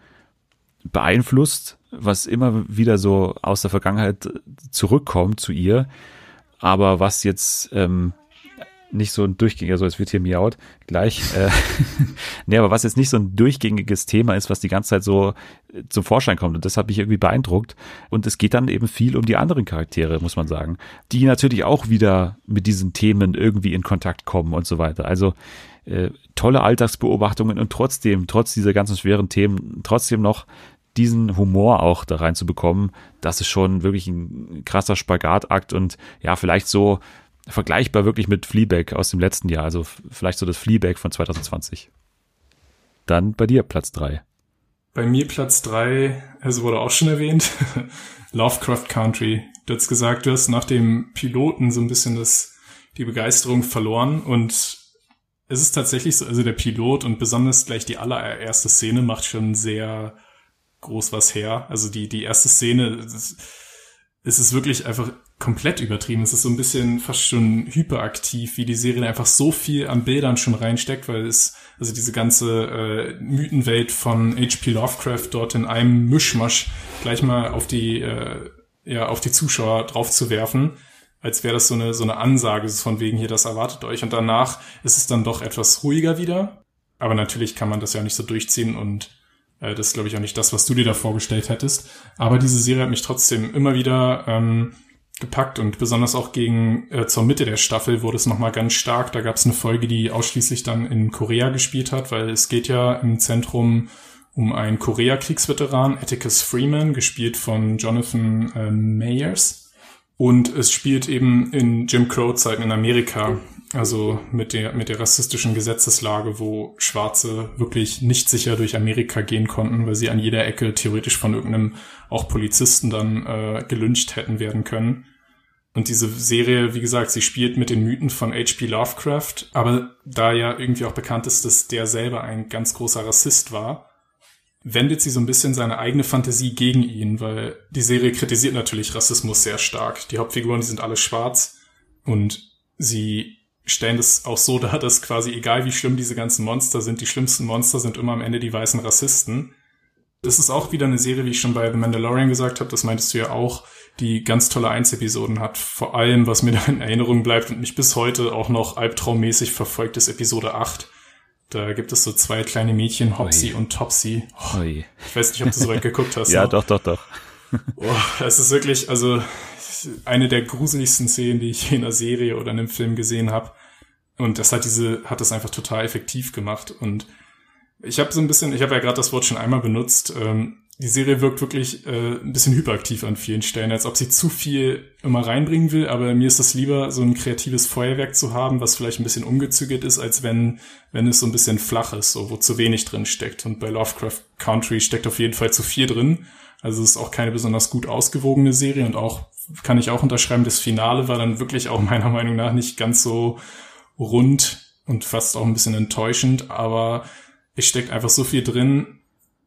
A: beeinflusst, was immer wieder so aus der Vergangenheit zurückkommt zu ihr aber was jetzt ähm, nicht so ein durchgängiger, so es wird hier miaut gleich. Äh, nee, aber was jetzt nicht so ein durchgängiges Thema ist, was die ganze Zeit so äh, zum Vorschein kommt. Und das hat mich irgendwie beeindruckt. Und es geht dann eben viel um die anderen Charaktere, muss man sagen, die natürlich auch wieder mit diesen Themen irgendwie in Kontakt kommen und so weiter. Also äh, tolle Alltagsbeobachtungen und trotzdem, trotz dieser ganzen schweren Themen, trotzdem noch diesen Humor auch da reinzubekommen, das ist schon wirklich ein krasser Spagatakt und ja, vielleicht so vergleichbar wirklich mit Fleabag aus dem letzten Jahr, also vielleicht so das Fleabag von 2020. Dann bei dir Platz drei.
B: Bei mir Platz drei, es wurde auch schon erwähnt, Lovecraft Country. Du hast gesagt, du hast nach dem Piloten so ein bisschen das, die Begeisterung verloren und es ist tatsächlich so, also der Pilot und besonders gleich die allererste Szene macht schon sehr groß was her. Also die, die erste Szene, es ist wirklich einfach komplett übertrieben. Es ist so ein bisschen fast schon hyperaktiv, wie die Serie einfach so viel an Bildern schon reinsteckt, weil es, also diese ganze äh, Mythenwelt von H.P. Lovecraft dort in einem Mischmasch gleich mal auf die, äh, ja, auf die Zuschauer draufzuwerfen, als wäre das so eine, so eine Ansage von wegen hier, das erwartet euch. Und danach ist es dann doch etwas ruhiger wieder. Aber natürlich kann man das ja nicht so durchziehen und das ist, glaube ich, auch nicht das, was du dir da vorgestellt hättest. Aber diese Serie hat mich trotzdem immer wieder ähm, gepackt und besonders auch gegen äh, zur Mitte der Staffel wurde es nochmal ganz stark. Da gab es eine Folge, die ausschließlich dann in Korea gespielt hat, weil es geht ja im Zentrum um einen Korea-Kriegsveteran, Atticus Freeman, gespielt von Jonathan äh, Mayers. Und es spielt eben in Jim Crow-Zeiten in Amerika. Also mit der, mit der rassistischen Gesetzeslage, wo Schwarze wirklich nicht sicher durch Amerika gehen konnten, weil sie an jeder Ecke theoretisch von irgendeinem auch Polizisten dann äh, gelyncht hätten werden können. Und diese Serie, wie gesagt, sie spielt mit den Mythen von H.P. Lovecraft, aber da ja irgendwie auch bekannt ist, dass der selber ein ganz großer Rassist war, wendet sie so ein bisschen seine eigene Fantasie gegen ihn, weil die Serie kritisiert natürlich Rassismus sehr stark. Die Hauptfiguren, die sind alle schwarz und sie stellen das auch so dar, dass quasi egal wie schlimm diese ganzen Monster sind, die schlimmsten Monster sind immer am Ende die weißen Rassisten. Das ist auch wieder eine Serie, wie ich schon bei The Mandalorian gesagt habe, das meintest du ja auch, die ganz tolle Einzepisoden hat. Vor allem, was mir da in Erinnerung bleibt und mich bis heute auch noch albtraummäßig verfolgt, ist Episode 8. Da gibt es so zwei kleine Mädchen, Hopsy und Topsy. Oh, ich weiß nicht, ob du so weit geguckt hast.
A: ja, ne? doch, doch, doch.
B: oh, es ist wirklich, also eine der gruseligsten Szenen, die ich in einer Serie oder in einem Film gesehen habe. Und das hat diese, hat das einfach total effektiv gemacht. Und ich habe so ein bisschen, ich habe ja gerade das Wort schon einmal benutzt, ähm, die Serie wirkt wirklich äh, ein bisschen hyperaktiv an vielen Stellen, als ob sie zu viel immer reinbringen will, aber mir ist das lieber, so ein kreatives Feuerwerk zu haben, was vielleicht ein bisschen umgezügelt ist, als wenn, wenn es so ein bisschen flach ist, so wo zu wenig drin steckt. Und bei Lovecraft Country steckt auf jeden Fall zu viel drin. Also es ist auch keine besonders gut ausgewogene Serie und auch, kann ich auch unterschreiben, das Finale war dann wirklich auch meiner Meinung nach nicht ganz so rund und fast auch ein bisschen enttäuschend, aber es steckt einfach so viel drin,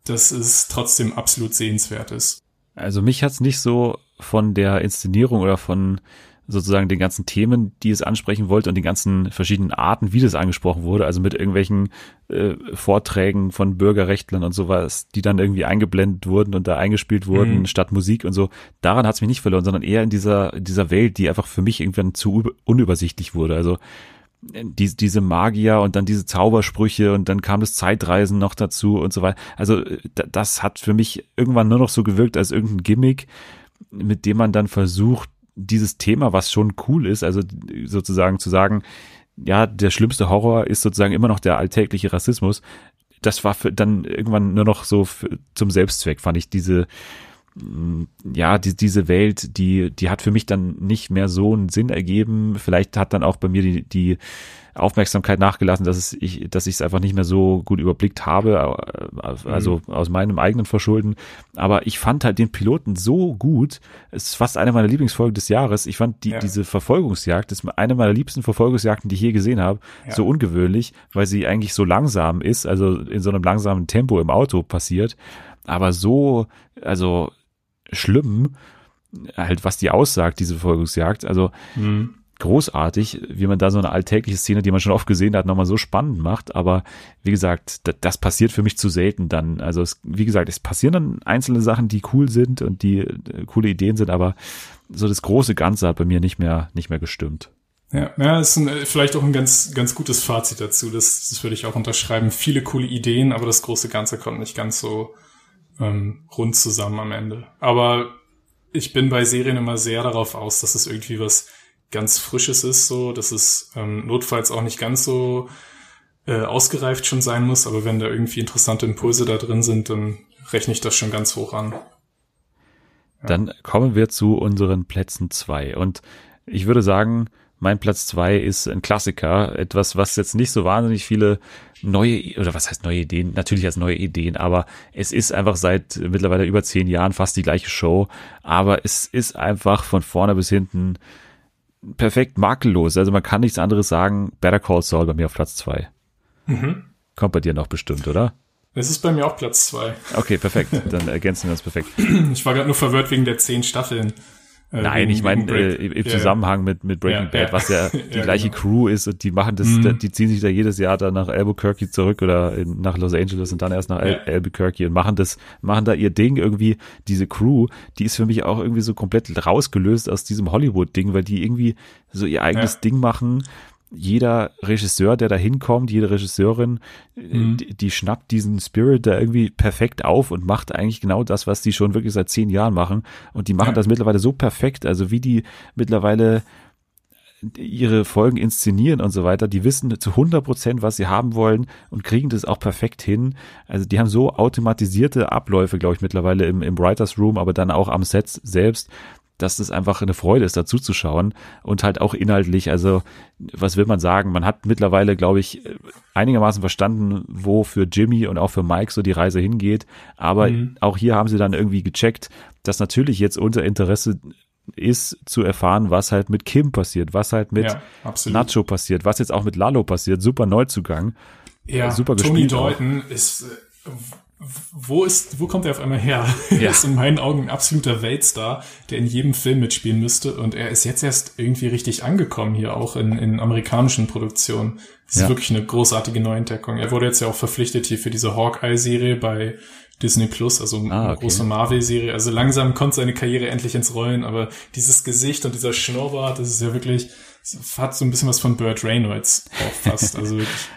B: dass es trotzdem absolut sehenswert ist.
A: Also mich hat's nicht so von der Inszenierung oder von sozusagen den ganzen Themen, die es ansprechen wollte und den ganzen verschiedenen Arten, wie das angesprochen wurde, also mit irgendwelchen äh, Vorträgen von Bürgerrechtlern und sowas, die dann irgendwie eingeblendet wurden und da eingespielt wurden mhm. statt Musik und so. Daran hat es mich nicht verloren, sondern eher in dieser dieser Welt, die einfach für mich irgendwann zu unübersichtlich wurde. Also die, diese Magier und dann diese Zaubersprüche und dann kam das Zeitreisen noch dazu und so weiter. Also das hat für mich irgendwann nur noch so gewirkt als irgendein Gimmick, mit dem man dann versucht, dieses Thema, was schon cool ist, also sozusagen zu sagen, ja, der schlimmste Horror ist sozusagen immer noch der alltägliche Rassismus. Das war für dann irgendwann nur noch so für, zum Selbstzweck, fand ich diese, ja, die, diese Welt, die, die hat für mich dann nicht mehr so einen Sinn ergeben. Vielleicht hat dann auch bei mir die, die Aufmerksamkeit nachgelassen, dass es ich, dass ich es einfach nicht mehr so gut überblickt habe, äh, also mhm. aus meinem eigenen Verschulden. Aber ich fand halt den Piloten so gut. Es ist fast eine meiner Lieblingsfolgen des Jahres. Ich fand die, ja. diese Verfolgungsjagd, das ist eine meiner liebsten Verfolgungsjagden, die ich je gesehen habe, ja. so ungewöhnlich, weil sie eigentlich so langsam ist, also in so einem langsamen Tempo im Auto passiert. Aber so, also schlimm, halt was die aussagt, diese Verfolgungsjagd. Also mhm großartig, wie man da so eine alltägliche Szene, die man schon oft gesehen hat, nochmal so spannend macht. Aber wie gesagt, das, passiert für mich zu selten dann. Also es, wie gesagt, es passieren dann einzelne Sachen, die cool sind und die äh, coole Ideen sind, aber so das große Ganze hat bei mir nicht mehr, nicht mehr gestimmt.
B: Ja, ja, ist ein, vielleicht auch ein ganz, ganz gutes Fazit dazu. Das, das würde ich auch unterschreiben. Viele coole Ideen, aber das große Ganze kommt nicht ganz so ähm, rund zusammen am Ende. Aber ich bin bei Serien immer sehr darauf aus, dass es irgendwie was ganz Frisches ist, so, dass es ähm, notfalls auch nicht ganz so äh, ausgereift schon sein muss, aber wenn da irgendwie interessante Impulse da drin sind, dann rechne ich das schon ganz hoch an.
A: Ja. Dann kommen wir zu unseren Plätzen zwei und ich würde sagen, mein Platz zwei ist ein Klassiker, etwas, was jetzt nicht so wahnsinnig viele neue, oder was heißt neue Ideen? Natürlich als neue Ideen, aber es ist einfach seit mittlerweile über zehn Jahren fast die gleiche Show, aber es ist einfach von vorne bis hinten perfekt makellos. Also man kann nichts anderes sagen. Better Call Saul bei mir auf Platz zwei. Mhm. Kommt bei dir noch bestimmt, oder?
B: Es ist bei mir auch Platz zwei.
A: Okay, perfekt. Dann ergänzen wir uns perfekt.
B: Ich war gerade nur verwirrt wegen der zehn Staffeln.
A: Äh, Nein, ich meine äh, im Zusammenhang mit, mit Breaking ja, Bad, ja. was ja die ja, gleiche genau. Crew ist und die machen das, mhm. die ziehen sich da jedes Jahr dann nach Albuquerque zurück oder in, nach Los Angeles und dann erst nach Al Albuquerque und machen das, machen da ihr Ding irgendwie, diese Crew, die ist für mich auch irgendwie so komplett rausgelöst aus diesem Hollywood-Ding, weil die irgendwie so ihr eigenes Ding machen jeder Regisseur, der da hinkommt, jede Regisseurin, äh, mhm. die, die, schnappt diesen Spirit da irgendwie perfekt auf und macht eigentlich genau das, was die schon wirklich seit zehn Jahren machen. Und die machen ja. das mittlerweile so perfekt, also wie die mittlerweile ihre Folgen inszenieren und so weiter. Die wissen zu 100 Prozent, was sie haben wollen und kriegen das auch perfekt hin. Also die haben so automatisierte Abläufe, glaube ich, mittlerweile im, im Writers Room, aber dann auch am Set selbst, dass es einfach eine Freude ist, dazu zu schauen und halt auch inhaltlich. Also, was will man sagen? Man hat mittlerweile, glaube ich, einigermaßen verstanden, wo für Jimmy und auch für Mike so die Reise hingeht. Aber mhm. auch hier haben sie dann irgendwie gecheckt, dass natürlich jetzt unser Interesse ist zu erfahren, was halt mit Kim passiert, was halt mit ja, Nacho passiert, was jetzt auch mit Lalo passiert. Super Neuzugang.
B: Ja, super Tony Deuten ist äh, wo ist, wo kommt er auf einmal her? Ja. er ist in meinen Augen ein absoluter Weltstar, der in jedem Film mitspielen müsste und er ist jetzt erst irgendwie richtig angekommen hier auch in, in amerikanischen Produktionen. Das ist ja. wirklich eine großartige Neuentdeckung. Er wurde jetzt ja auch verpflichtet hier für diese Hawkeye-Serie bei Disney Plus, also eine ah, okay. große Marvel-Serie. Also langsam kommt seine Karriere endlich ins Rollen, aber dieses Gesicht und dieser Schnurrbart, das ist ja wirklich, hat so ein bisschen was von Burt Reynolds auch fast. Also wirklich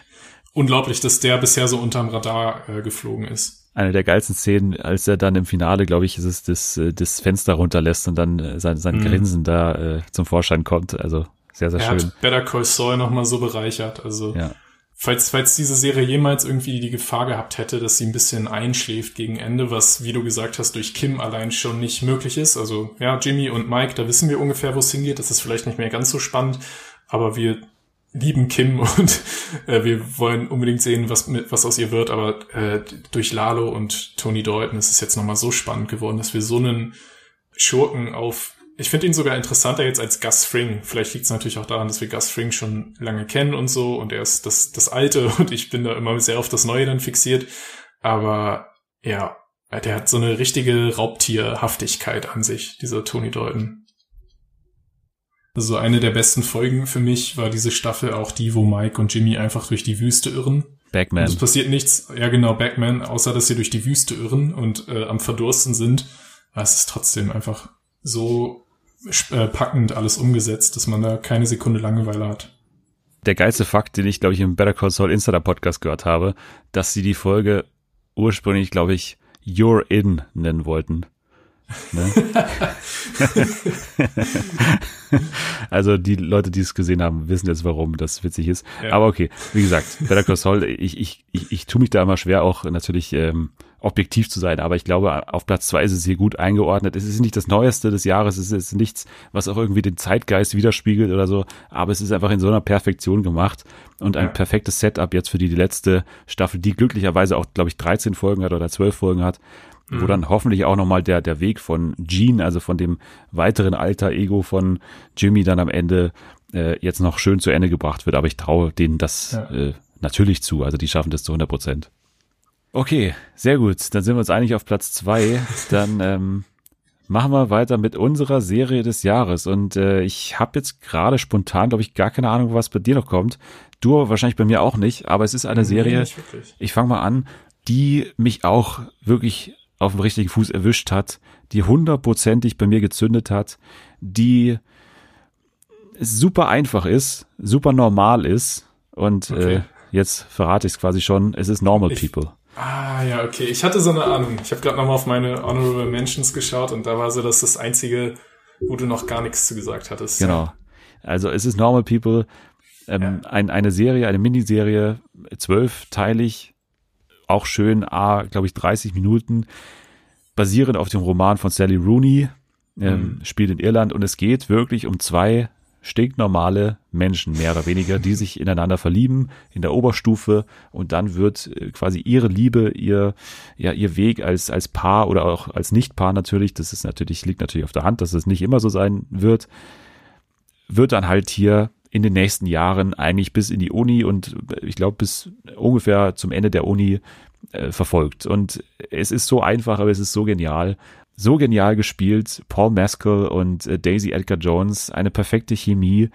B: unglaublich, dass der bisher so unterm Radar äh, geflogen ist.
A: Eine der geilsten Szenen, als er dann im Finale, glaube ich, ist es das, äh, das Fenster runterlässt und dann äh, sein, sein mhm. Grinsen da äh, zum Vorschein kommt. Also sehr, sehr
B: er
A: schön.
B: Hat Better Call Saul nochmal so bereichert. Also ja. falls, falls diese Serie jemals irgendwie die Gefahr gehabt hätte, dass sie ein bisschen einschläft gegen Ende, was, wie du gesagt hast, durch Kim allein schon nicht möglich ist. Also ja, Jimmy und Mike, da wissen wir ungefähr, wo es hingeht. Das ist vielleicht nicht mehr ganz so spannend, aber wir lieben Kim und äh, wir wollen unbedingt sehen, was mit, was aus ihr wird. Aber äh, durch Lalo und Tony Dalton ist es jetzt nochmal so spannend geworden, dass wir so einen Schurken auf. Ich finde ihn sogar interessanter jetzt als Gus Fring. Vielleicht liegt es natürlich auch daran, dass wir Gus Fring schon lange kennen und so und er ist das, das Alte und ich bin da immer sehr auf das Neue dann fixiert. Aber ja, der hat so eine richtige Raubtierhaftigkeit an sich, dieser Tony Dalton. Also eine der besten Folgen für mich war diese Staffel auch die, wo Mike und Jimmy einfach durch die Wüste irren.
A: Backman.
B: es passiert nichts, ja genau, Backman, außer dass sie durch die Wüste irren und äh, am Verdursten sind. Aber es ist trotzdem einfach so äh, packend alles umgesetzt, dass man da keine Sekunde Langeweile hat.
A: Der geilste Fakt, den ich, glaube ich, im Better Call Saul Insider Podcast gehört habe, dass sie die Folge ursprünglich, glaube ich, You're In nennen wollten. Ne? also die Leute, die es gesehen haben, wissen jetzt, warum das witzig ist. Ja. Aber okay, wie gesagt, Better Call Saul, ich, ich, ich, ich tue mich da immer schwer, auch natürlich ähm, objektiv zu sein. Aber ich glaube, auf Platz zwei ist es hier gut eingeordnet. Es ist nicht das Neueste des Jahres, es ist nichts, was auch irgendwie den Zeitgeist widerspiegelt oder so, aber es ist einfach in so einer Perfektion gemacht und ein ja. perfektes Setup jetzt für die, die letzte Staffel, die glücklicherweise auch, glaube ich, 13 Folgen hat oder 12 Folgen hat, mhm. wo dann hoffentlich auch nochmal der, der Weg von Gene, also von dem weiteren alter Ego von Jimmy dann am Ende äh, jetzt noch schön zu Ende gebracht wird. Aber ich traue denen das ja. äh, natürlich zu. Also die schaffen das zu 100 Prozent. Okay, sehr gut. Dann sind wir uns eigentlich auf Platz zwei. Dann ähm, machen wir weiter mit unserer Serie des Jahres. Und äh, ich habe jetzt gerade spontan, glaube ich, gar keine Ahnung, was bei dir noch kommt. Du wahrscheinlich bei mir auch nicht, aber es ist eine nee, Serie, ich fange mal an, die mich auch wirklich auf dem richtigen Fuß erwischt hat, die hundertprozentig bei mir gezündet hat, die super einfach ist, super normal ist und okay. äh, jetzt verrate ich es quasi schon, es ist Normal
B: ich,
A: People.
B: Ah, ja, okay. Ich hatte so eine Ahnung. Ich habe gerade nochmal auf meine Honorable Mentions geschaut und da war so das das einzige, wo du noch gar nichts zu gesagt hattest.
A: Genau. Also es ist Normal People, ähm, ja. ein, eine Serie, eine Miniserie, zwölfteilig, auch schön, a, glaube ich, 30 Minuten, basierend auf dem Roman von Sally Rooney, ähm, mhm. spielt in Irland und es geht wirklich um zwei stinknormale Menschen, mehr oder weniger, die sich ineinander verlieben in der Oberstufe und dann wird äh, quasi ihre Liebe, ihr, ja, ihr Weg als, als Paar oder auch als Nichtpaar natürlich, das ist natürlich, liegt natürlich auf der Hand, dass es nicht immer so sein wird, wird dann halt hier in den nächsten Jahren eigentlich bis in die Uni und äh, ich glaube bis ungefähr zum Ende der Uni äh, verfolgt. Und es ist so einfach, aber es ist so genial so genial gespielt. Paul Mescal und äh, Daisy Edgar Jones, eine perfekte Chemie.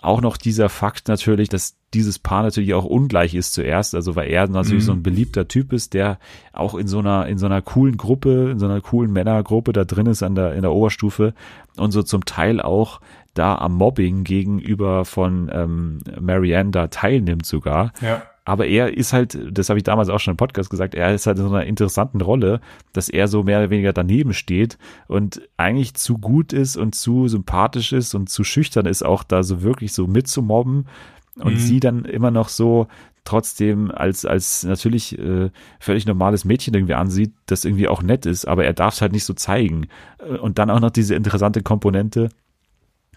A: Auch noch dieser Fakt natürlich, dass dieses Paar natürlich auch ungleich ist zuerst, also weil er natürlich mhm. so ein beliebter Typ ist, der auch in so einer in so einer coolen Gruppe, in so einer coolen Männergruppe da drin ist an der in der Oberstufe und so zum Teil auch da am Mobbing gegenüber von ähm, Marianne da teilnimmt sogar. Ja. Aber er ist halt, das habe ich damals auch schon im Podcast gesagt, er ist halt in so einer interessanten Rolle, dass er so mehr oder weniger daneben steht und eigentlich zu gut ist und zu sympathisch ist und zu schüchtern ist, auch da so wirklich so mitzumobben und mhm. sie dann immer noch so trotzdem als als natürlich äh, völlig normales Mädchen irgendwie ansieht, das irgendwie auch nett ist, aber er darf es halt nicht so zeigen. Und dann auch noch diese interessante Komponente,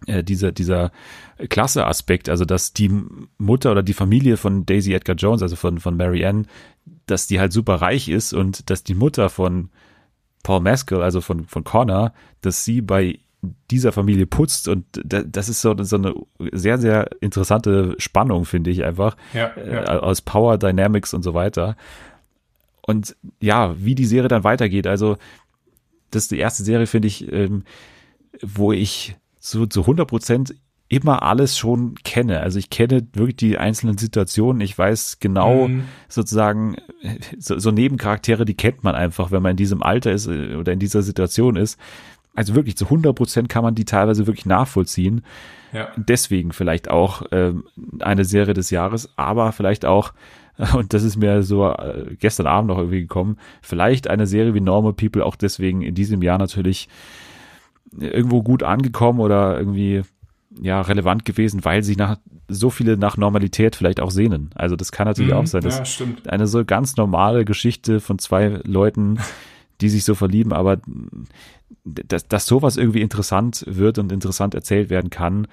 A: äh, dieser, dieser Klasse-Aspekt, also dass die Mutter oder die Familie von Daisy Edgar Jones, also von, von Mary Ann, dass die halt super reich ist und dass die Mutter von Paul Maskell, also von, von Connor, dass sie bei dieser Familie putzt und das ist so, so eine sehr, sehr interessante Spannung, finde ich einfach, ja, ja. Äh, aus Power Dynamics und so weiter. Und ja, wie die Serie dann weitergeht, also das ist die erste Serie, finde ich, ähm, wo ich so zu 100 Prozent immer alles schon kenne. Also ich kenne wirklich die einzelnen Situationen. Ich weiß genau mhm. sozusagen so, so Nebencharaktere, die kennt man einfach, wenn man in diesem Alter ist äh, oder in dieser Situation ist. Also wirklich zu 100 Prozent kann man die teilweise wirklich nachvollziehen. Ja. Deswegen vielleicht auch ähm, eine Serie des Jahres, aber vielleicht auch und das ist mir so äh, gestern Abend noch irgendwie gekommen, vielleicht eine Serie wie Normal People auch deswegen in diesem Jahr natürlich irgendwo gut angekommen oder irgendwie ja relevant gewesen, weil sich nach so viele nach Normalität vielleicht auch sehnen. Also das kann natürlich mhm, auch sein. Das ja, stimmt. Eine so ganz normale Geschichte von zwei Leuten, die sich so verlieben, aber dass, dass sowas irgendwie interessant wird und interessant erzählt werden kann,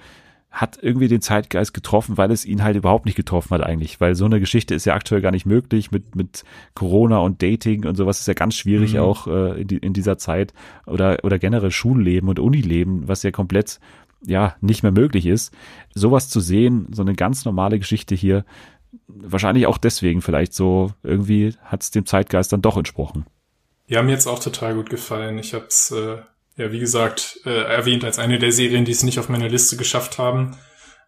A: hat irgendwie den Zeitgeist getroffen, weil es ihn halt überhaupt nicht getroffen hat eigentlich, weil so eine Geschichte ist ja aktuell gar nicht möglich mit mit Corona und Dating und sowas ist ja ganz schwierig mhm. auch äh, in, die, in dieser Zeit oder oder generell Schulleben und Unileben, was ja komplett ja nicht mehr möglich ist. Sowas zu sehen, so eine ganz normale Geschichte hier, wahrscheinlich auch deswegen vielleicht so irgendwie hat es dem Zeitgeist dann doch entsprochen.
B: Ja, mir jetzt auch total gut gefallen. Ich habe es äh, ja, wie gesagt, äh, erwähnt als eine der Serien, die es nicht auf meiner Liste geschafft haben.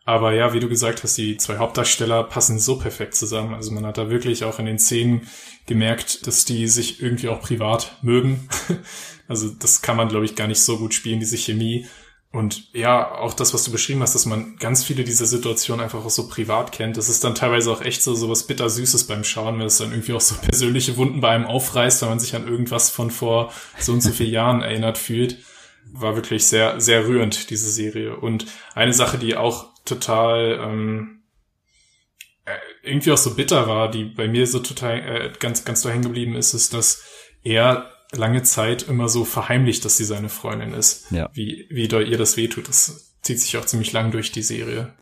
B: Aber ja, wie du gesagt hast, die zwei Hauptdarsteller passen so perfekt zusammen. Also man hat da wirklich auch in den Szenen gemerkt, dass die sich irgendwie auch privat mögen. also das kann man, glaube ich, gar nicht so gut spielen, diese Chemie. Und ja, auch das, was du beschrieben hast, dass man ganz viele dieser Situationen einfach auch so privat kennt. Das ist dann teilweise auch echt so, so was bittersüßes beim Schauen, wenn es dann irgendwie auch so persönliche Wunden bei einem aufreißt, weil man sich an irgendwas von vor so und so vielen Jahren erinnert fühlt. War wirklich sehr, sehr rührend, diese Serie. Und eine Sache, die auch total, ähm, äh, irgendwie auch so bitter war, die bei mir so total, äh, ganz, ganz da hängen geblieben ist, ist, dass er lange Zeit immer so verheimlicht, dass sie seine Freundin ist.
A: Ja.
B: Wie, wie doll ihr das wehtut. Das zieht sich auch ziemlich lang durch die Serie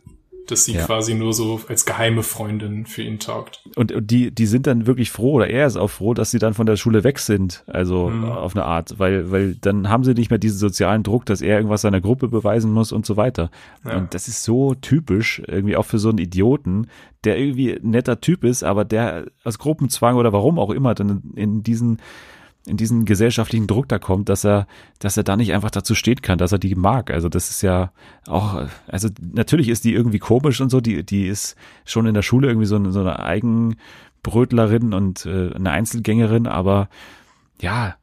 B: dass sie
A: Ja.
B: quasi nur so als geheime Freundin für ihn taugt.
A: Und, und die, die sind dann wirklich froh, oder er ist auch froh, dass sie dann von der Schule weg sind. Also
B: Mhm.
A: auf eine Art, weil, weil dann haben sie nicht mehr diesen sozialen Druck, dass er irgendwas seiner Gruppe beweisen muss und so weiter.
B: Ja.
A: Und das ist so typisch, irgendwie auch für so einen Idioten, der irgendwie ein netter Typ ist, aber der aus Gruppenzwang oder warum auch immer dann in diesen in diesen gesellschaftlichen Druck da kommt, dass er, dass er da nicht einfach dazu stehen kann, dass er die mag. Also das ist ja auch, also natürlich ist die irgendwie komisch und so, die, die ist schon in der Schule irgendwie so eine, so eine Eigenbrötlerin und äh, eine Einzelgängerin, aber ja,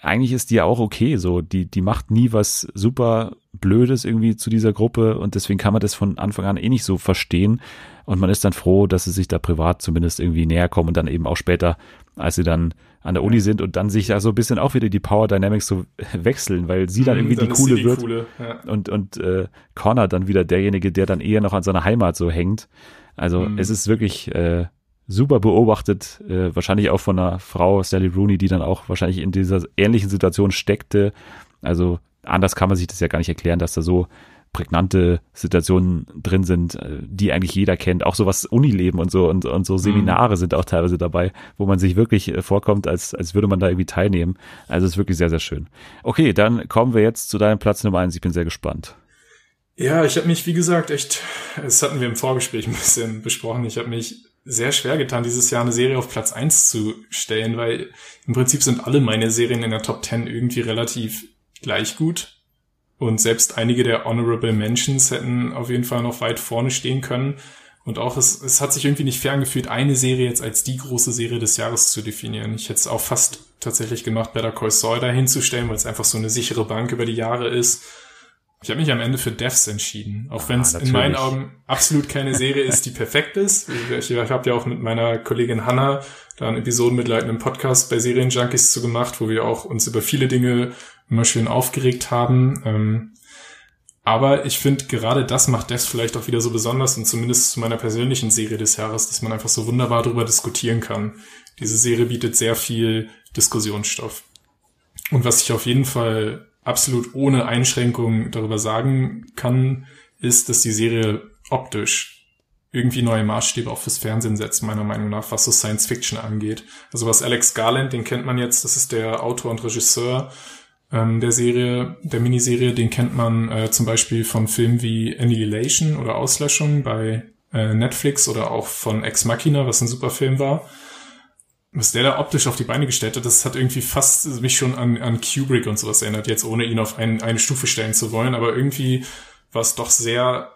A: eigentlich ist die ja auch okay, so, die, die macht nie was super Blödes irgendwie zu dieser Gruppe und deswegen kann man das von Anfang an eh nicht so verstehen und man ist dann froh, dass sie sich da privat zumindest irgendwie näher kommen und dann eben auch später, als sie dann an der Uni sind und dann sich da so ein bisschen auch wieder die Power Dynamics so wechseln, weil sie dann irgendwie
B: Dann
A: die coole
B: die
A: wird
B: Coole, ja.
A: und und äh, Connor dann wieder derjenige, der dann eher noch an seiner Heimat so hängt. Also
B: Mhm.
A: es ist wirklich äh, super beobachtet, äh, wahrscheinlich auch von einer Frau Sally Rooney, die dann auch wahrscheinlich in dieser ähnlichen Situation steckte. Also anders kann man sich das ja gar nicht erklären, dass da so prägnante Situationen drin sind, äh, die eigentlich jeder kennt. Auch so was Unileben und so und, und so Seminare sind auch teilweise dabei, wo man sich wirklich äh, vorkommt, als, als würde man da irgendwie teilnehmen. Also es ist wirklich sehr, sehr schön. Okay, dann kommen wir jetzt zu deinem Platz Nummer eins. Ich bin sehr gespannt.
B: Ja, ich habe mich, wie gesagt, echt, das hatten wir im Vorgespräch ein bisschen besprochen, ich habe mich sehr schwer getan, dieses Jahr eine Serie auf Platz eins zu stellen, weil im Prinzip sind alle meine Serien in der Top 10 irgendwie relativ gleich gut. Und selbst einige der Honorable Mentions hätten auf jeden Fall noch weit vorne stehen können. Und auch es, es hat sich irgendwie nicht fair angefühlt, eine Serie jetzt als die große Serie des Jahres zu definieren. Ich hätte es auch fast tatsächlich gemacht, Better Call Saul da hinzustellen, weil es einfach so eine sichere Bank über die Jahre ist. Ich habe mich am Ende für Devs entschieden, auch wenn es
A: Ah,
B: in meinen. Augen absolut keine Serie ist, die perfekt ist. Ich, ich habe ja auch mit meiner Kollegin Hanna da einen episodenmitleitenden Podcast bei Serienjunkies zu gemacht, wo wir auch uns über viele Dinge immer schön aufgeregt haben. Ähm, aber ich finde, gerade das macht Devs vielleicht auch wieder so besonders und zumindest zu meiner persönlichen Serie des Jahres, dass man einfach so wunderbar darüber diskutieren kann. Diese Serie bietet sehr viel Diskussionsstoff. Und was ich auf jeden Fall absolut ohne Einschränkung darüber sagen kann, ist, dass die Serie optisch irgendwie neue Maßstäbe auch fürs Fernsehen setzt, meiner Meinung nach, was so Science Fiction angeht. Also was Alex Garland, den kennt man jetzt, das ist der Autor und Regisseur ähm, der Serie, der Miniserie, den kennt man äh, zum Beispiel von Filmen wie Annihilation oder Auslöschung bei äh, Netflix oder auch von Ex Machina, was ein super Film war was der da optisch auf die Beine gestellt hat, das hat irgendwie fast mich schon an, an Kubrick und sowas erinnert, jetzt ohne ihn auf ein, eine Stufe stellen zu wollen, aber irgendwie war es doch sehr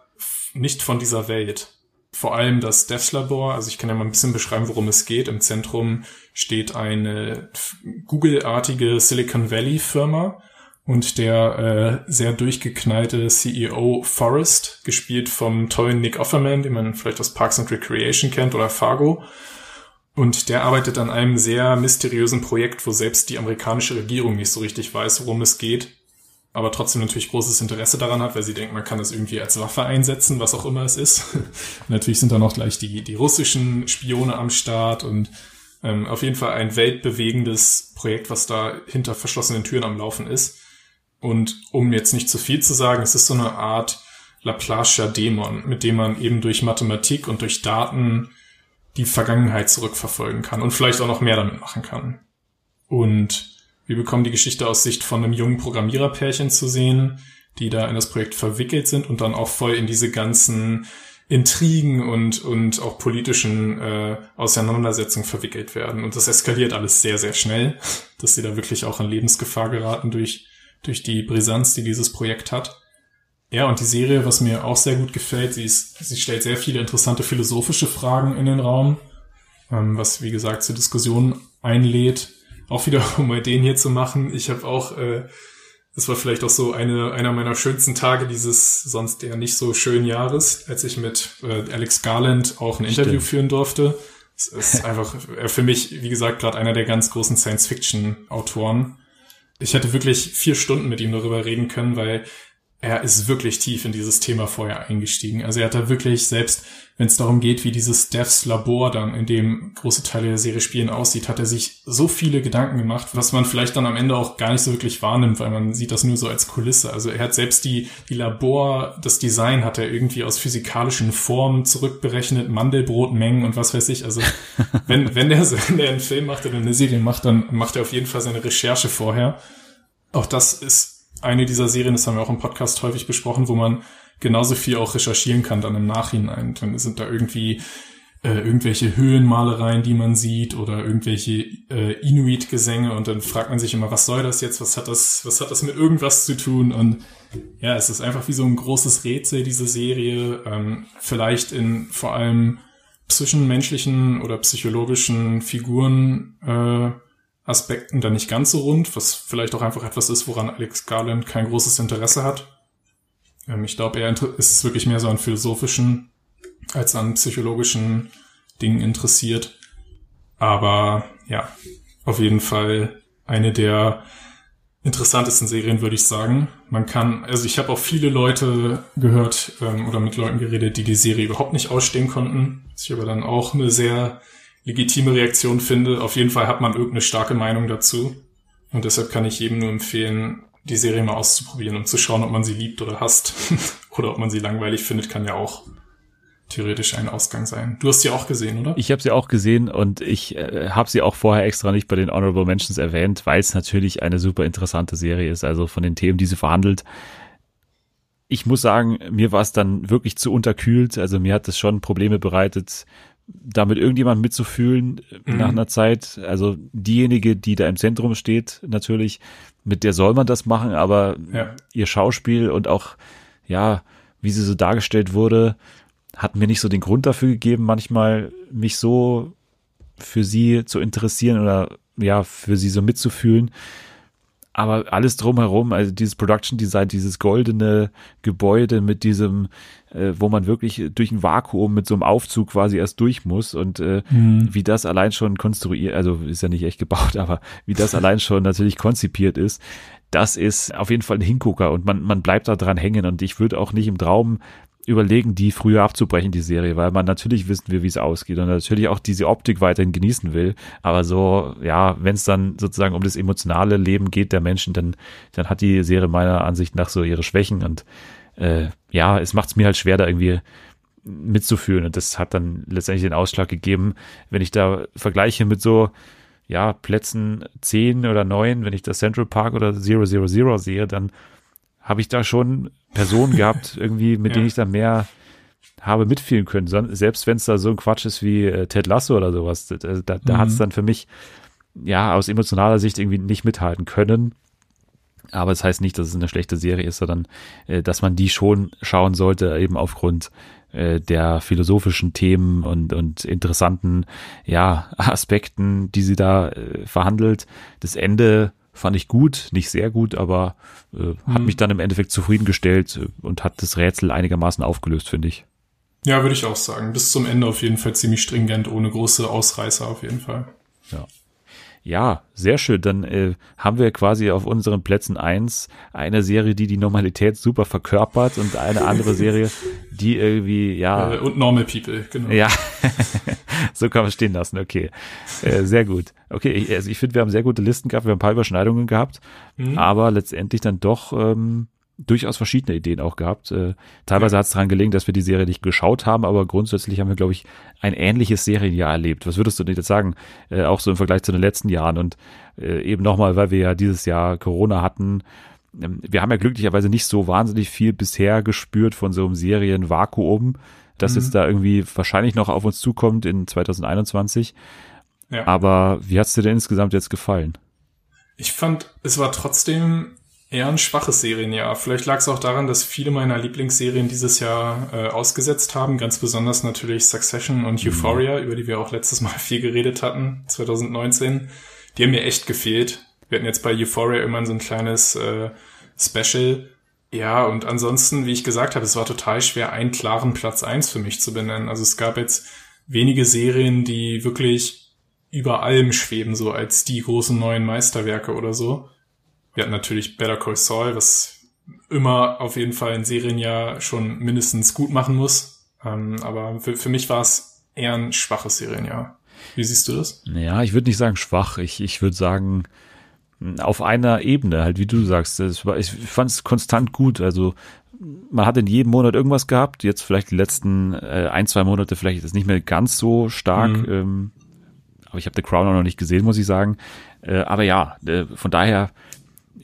B: nicht von dieser Welt. Vor allem das Devs Labor, also ich kann ja mal ein bisschen beschreiben, worum es geht. Im Zentrum steht eine Google-artige Silicon Valley Firma und der äh, sehr durchgeknallte CEO Forrest, gespielt vom tollen Nick Offerman, den man vielleicht aus Parks and Recreation kennt oder Fargo, und der arbeitet an einem sehr mysteriösen Projekt, wo selbst die amerikanische Regierung nicht so richtig weiß, worum es geht, aber trotzdem natürlich großes Interesse daran hat, weil sie denkt, man kann das irgendwie als Waffe einsetzen, was auch immer es ist. natürlich sind da noch gleich die, die russischen Spione am Start und ähm, auf jeden Fall ein weltbewegendes Projekt, was da hinter verschlossenen Türen am Laufen ist. Und um jetzt nicht zu viel zu sagen, es ist so eine Art Laplace'scher Dämon, mit dem man eben durch Mathematik und durch Daten die Vergangenheit zurückverfolgen kann und vielleicht auch noch mehr damit machen kann. Und wir bekommen die Geschichte aus Sicht von einem jungen Programmiererpärchen zu sehen, die da in das Projekt verwickelt sind und dann auch voll in diese ganzen Intrigen und, und auch politischen äh, Auseinandersetzungen verwickelt werden. Und das eskaliert alles sehr, sehr schnell, dass sie da wirklich auch in Lebensgefahr geraten durch, durch die Brisanz, die dieses Projekt hat. Ja, und die Serie, was mir auch sehr gut gefällt, sie, ist, sie stellt sehr viele interessante philosophische Fragen in den Raum, ähm, was wie gesagt zur Diskussion einlädt. Auch wieder, um mal den hier zu machen. Ich habe auch, äh, das war vielleicht auch so eine einer meiner schönsten Tage dieses sonst eher nicht so schönen Jahres, als ich mit äh, Alex Garland auch ein Interview
A: Stimmt.
B: führen durfte. Es ist einfach äh, für mich, wie gesagt, gerade einer der ganz großen Science-Fiction-Autoren. Ich hätte wirklich vier Stunden mit ihm darüber reden können, weil er ist wirklich tief in dieses Thema vorher eingestiegen. Also er hat da wirklich, selbst wenn es darum geht, wie dieses Devs Labor dann, in dem große Teile der Serie spielen, aussieht, hat er sich so viele Gedanken gemacht, was man vielleicht dann am Ende auch gar nicht so wirklich wahrnimmt, weil man sieht das nur so als Kulisse. Also er hat selbst die, die Labor, das Design hat er irgendwie aus physikalischen Formen zurückberechnet, Mandelbrotmengen und was weiß ich. Also wenn, wenn der, wenn der einen Film macht oder eine Serie macht, dann macht er auf jeden Fall seine Recherche vorher. Auch das ist eine dieser Serien, das haben wir auch im Podcast häufig besprochen, wo man genauso viel auch recherchieren kann dann im Nachhinein. Dann sind da irgendwie äh, irgendwelche Höhenmalereien, die man sieht oder irgendwelche äh, Inuit-Gesänge und dann fragt man sich immer, was soll das jetzt? Was hat das, was hat das mit irgendwas zu tun? Und ja, es ist einfach wie so ein großes Rätsel, diese Serie. Ähm, vielleicht in vor allem zwischenmenschlichen oder psychologischen Figuren äh, Aspekten dann nicht ganz so rund, was vielleicht auch einfach etwas ist, woran Alex Garland kein großes Interesse hat. Ähm, ich glaube, er ist wirklich mehr so an philosophischen als an psychologischen Dingen interessiert. Aber ja, auf jeden Fall eine der interessantesten Serien, würde ich sagen. Man kann, also ich habe auch viele Leute gehört ähm, oder mit Leuten geredet, die die Serie überhaupt nicht ausstehen konnten. Was ich aber dann auch eine sehr legitime Reaktion finde. Auf jeden Fall hat man irgendeine starke Meinung dazu. Und deshalb kann ich jedem nur empfehlen, die Serie mal auszuprobieren und zu schauen, ob man sie liebt oder hasst. oder ob man sie langweilig findet, kann ja auch theoretisch ein Ausgang sein. Du hast sie auch gesehen, oder?
A: Ich habe sie auch gesehen und ich äh, habe sie auch vorher extra nicht bei den Honorable Mentions erwähnt, weil es natürlich eine super interessante Serie ist, also von den Themen, die sie verhandelt. Ich muss sagen, mir war es dann wirklich zu unterkühlt, also mir hat es schon Probleme bereitet, da mit irgendjemand mitzufühlen mhm. nach einer Zeit. Also diejenige, die da im Zentrum steht, natürlich, mit der soll man das machen, aber ja. ihr Schauspiel und auch, ja, wie sie so dargestellt wurde, hat mir nicht so den Grund dafür gegeben, manchmal mich so für sie zu interessieren oder ja, für sie so mitzufühlen aber alles drumherum, also dieses Production Design, dieses goldene Gebäude mit diesem, äh, wo man wirklich durch ein Vakuum mit so einem Aufzug quasi erst durch muss und äh, mhm. wie das allein schon konstruiert, also ist ja nicht echt gebaut, aber wie das allein schon natürlich konzipiert ist, das ist auf jeden Fall ein Hingucker und man, man bleibt da dran hängen und ich würde auch nicht im Traum überlegen, die früher abzubrechen, die Serie, weil man natürlich wissen will, wie es ausgeht und natürlich auch diese Optik weiterhin genießen will. Aber so, ja, wenn es dann sozusagen um das emotionale Leben geht der Menschen, dann, dann hat die Serie meiner Ansicht nach so ihre Schwächen und äh, ja, es macht es mir halt schwer, da irgendwie mitzufühlen und das hat dann letztendlich den Ausschlag gegeben, wenn ich da vergleiche mit so ja, Plätzen 10 oder 9, wenn ich das Central Park oder 000 sehe, dann habe ich da schon Personen gehabt, irgendwie, mit ja. denen ich da mehr habe mitfühlen können. Selbst wenn es da so ein Quatsch ist wie äh, Ted Lasso oder sowas, da, da, da mhm. hat es dann für mich ja aus emotionaler Sicht irgendwie nicht mithalten können. Aber es das heißt nicht, dass es eine schlechte Serie ist, sondern äh, dass man die schon schauen sollte, eben aufgrund äh, der philosophischen Themen und, und interessanten ja, Aspekten, die sie da äh, verhandelt. Das Ende fand ich gut, nicht sehr gut, aber äh, mhm. hat mich dann im Endeffekt zufriedengestellt äh, und hat das Rätsel einigermaßen aufgelöst, finde ich.
B: Ja, würde ich auch sagen. Bis zum Ende auf jeden Fall ziemlich stringent, ohne große Ausreißer auf jeden Fall.
A: Ja. Ja, sehr schön. Dann äh, haben wir quasi auf unseren Plätzen eins eine Serie, die die Normalität super verkörpert und eine andere Serie, die irgendwie, ja.
B: Äh, und Normal People, genau.
A: Ja, so kann man stehen lassen, okay. Äh, sehr gut. Okay, ich, also ich finde, wir haben sehr gute Listen gehabt, wir haben ein paar Überschneidungen gehabt, mhm. aber letztendlich dann doch ähm, durchaus verschiedene Ideen auch gehabt. Äh, teilweise ja. hat es daran gelegen, dass wir die Serie nicht geschaut haben, aber grundsätzlich haben wir, glaube ich, ein ähnliches Serienjahr erlebt. Was würdest du denn jetzt sagen? Äh, auch so im Vergleich zu den letzten Jahren und äh, eben nochmal, weil wir ja dieses Jahr Corona hatten. Ähm, wir haben ja glücklicherweise nicht so wahnsinnig viel bisher gespürt von so einem Serienvakuum, das mhm. jetzt da irgendwie wahrscheinlich noch auf uns zukommt in 2021. Ja. Aber wie hat's dir denn insgesamt jetzt gefallen?
B: Ich fand, es war trotzdem eher ein schwaches Serienjahr. Vielleicht lag es auch daran, dass viele meiner Lieblingsserien dieses Jahr äh, ausgesetzt haben. Ganz besonders natürlich Succession und mhm. Euphoria, über die wir auch letztes Mal viel geredet hatten, 2019. Die haben mir echt gefehlt. Wir hatten jetzt bei Euphoria immer so ein kleines äh, Special. Ja, und ansonsten, wie ich gesagt habe, es war total schwer, einen klaren Platz eins für mich zu benennen. Also es gab jetzt wenige Serien, die wirklich über allem schweben, so als die großen neuen Meisterwerke oder so. Wir hatten natürlich Better Call Saul, was immer auf jeden Fall in Serien ja schon mindestens gut machen muss. Ähm, aber für, für mich war es eher ein schwaches Serienjahr. Wie siehst du das?
A: Ja, ich würde nicht sagen schwach. Ich, ich würde sagen, auf einer Ebene, halt wie du sagst. War, ich fand es konstant gut. Also man hat in jedem Monat irgendwas gehabt. Jetzt vielleicht die letzten äh, ein, zwei Monate vielleicht ist es nicht mehr ganz so stark. Mhm. Ähm, aber ich habe The Crown auch noch nicht gesehen, muss ich sagen. Äh, aber ja, äh, von daher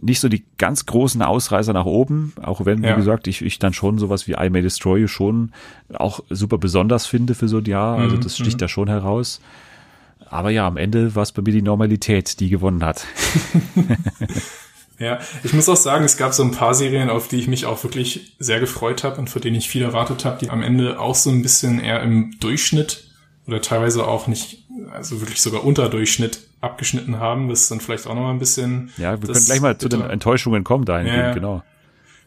A: nicht so die ganz großen Ausreißer nach oben, auch wenn, ja. wie gesagt, ich, ich dann schon sowas wie I May Destroy You schon auch super besonders finde für so ein Jahr. Also mhm, das sticht mhm. da schon heraus. Aber ja, am Ende war es bei mir die Normalität, die gewonnen hat.
B: ja, ich muss auch sagen, es gab so ein paar Serien, auf die ich mich auch wirklich sehr gefreut habe und für denen ich viel erwartet habe, die am Ende auch so ein bisschen eher im Durchschnitt oder teilweise auch nicht, also wirklich sogar unter Durchschnitt abgeschnitten haben. Das ist dann vielleicht auch noch mal ein bisschen.
A: Ja, wir können gleich mal zu den Enttäuschungen kommen dahin, ja, genau.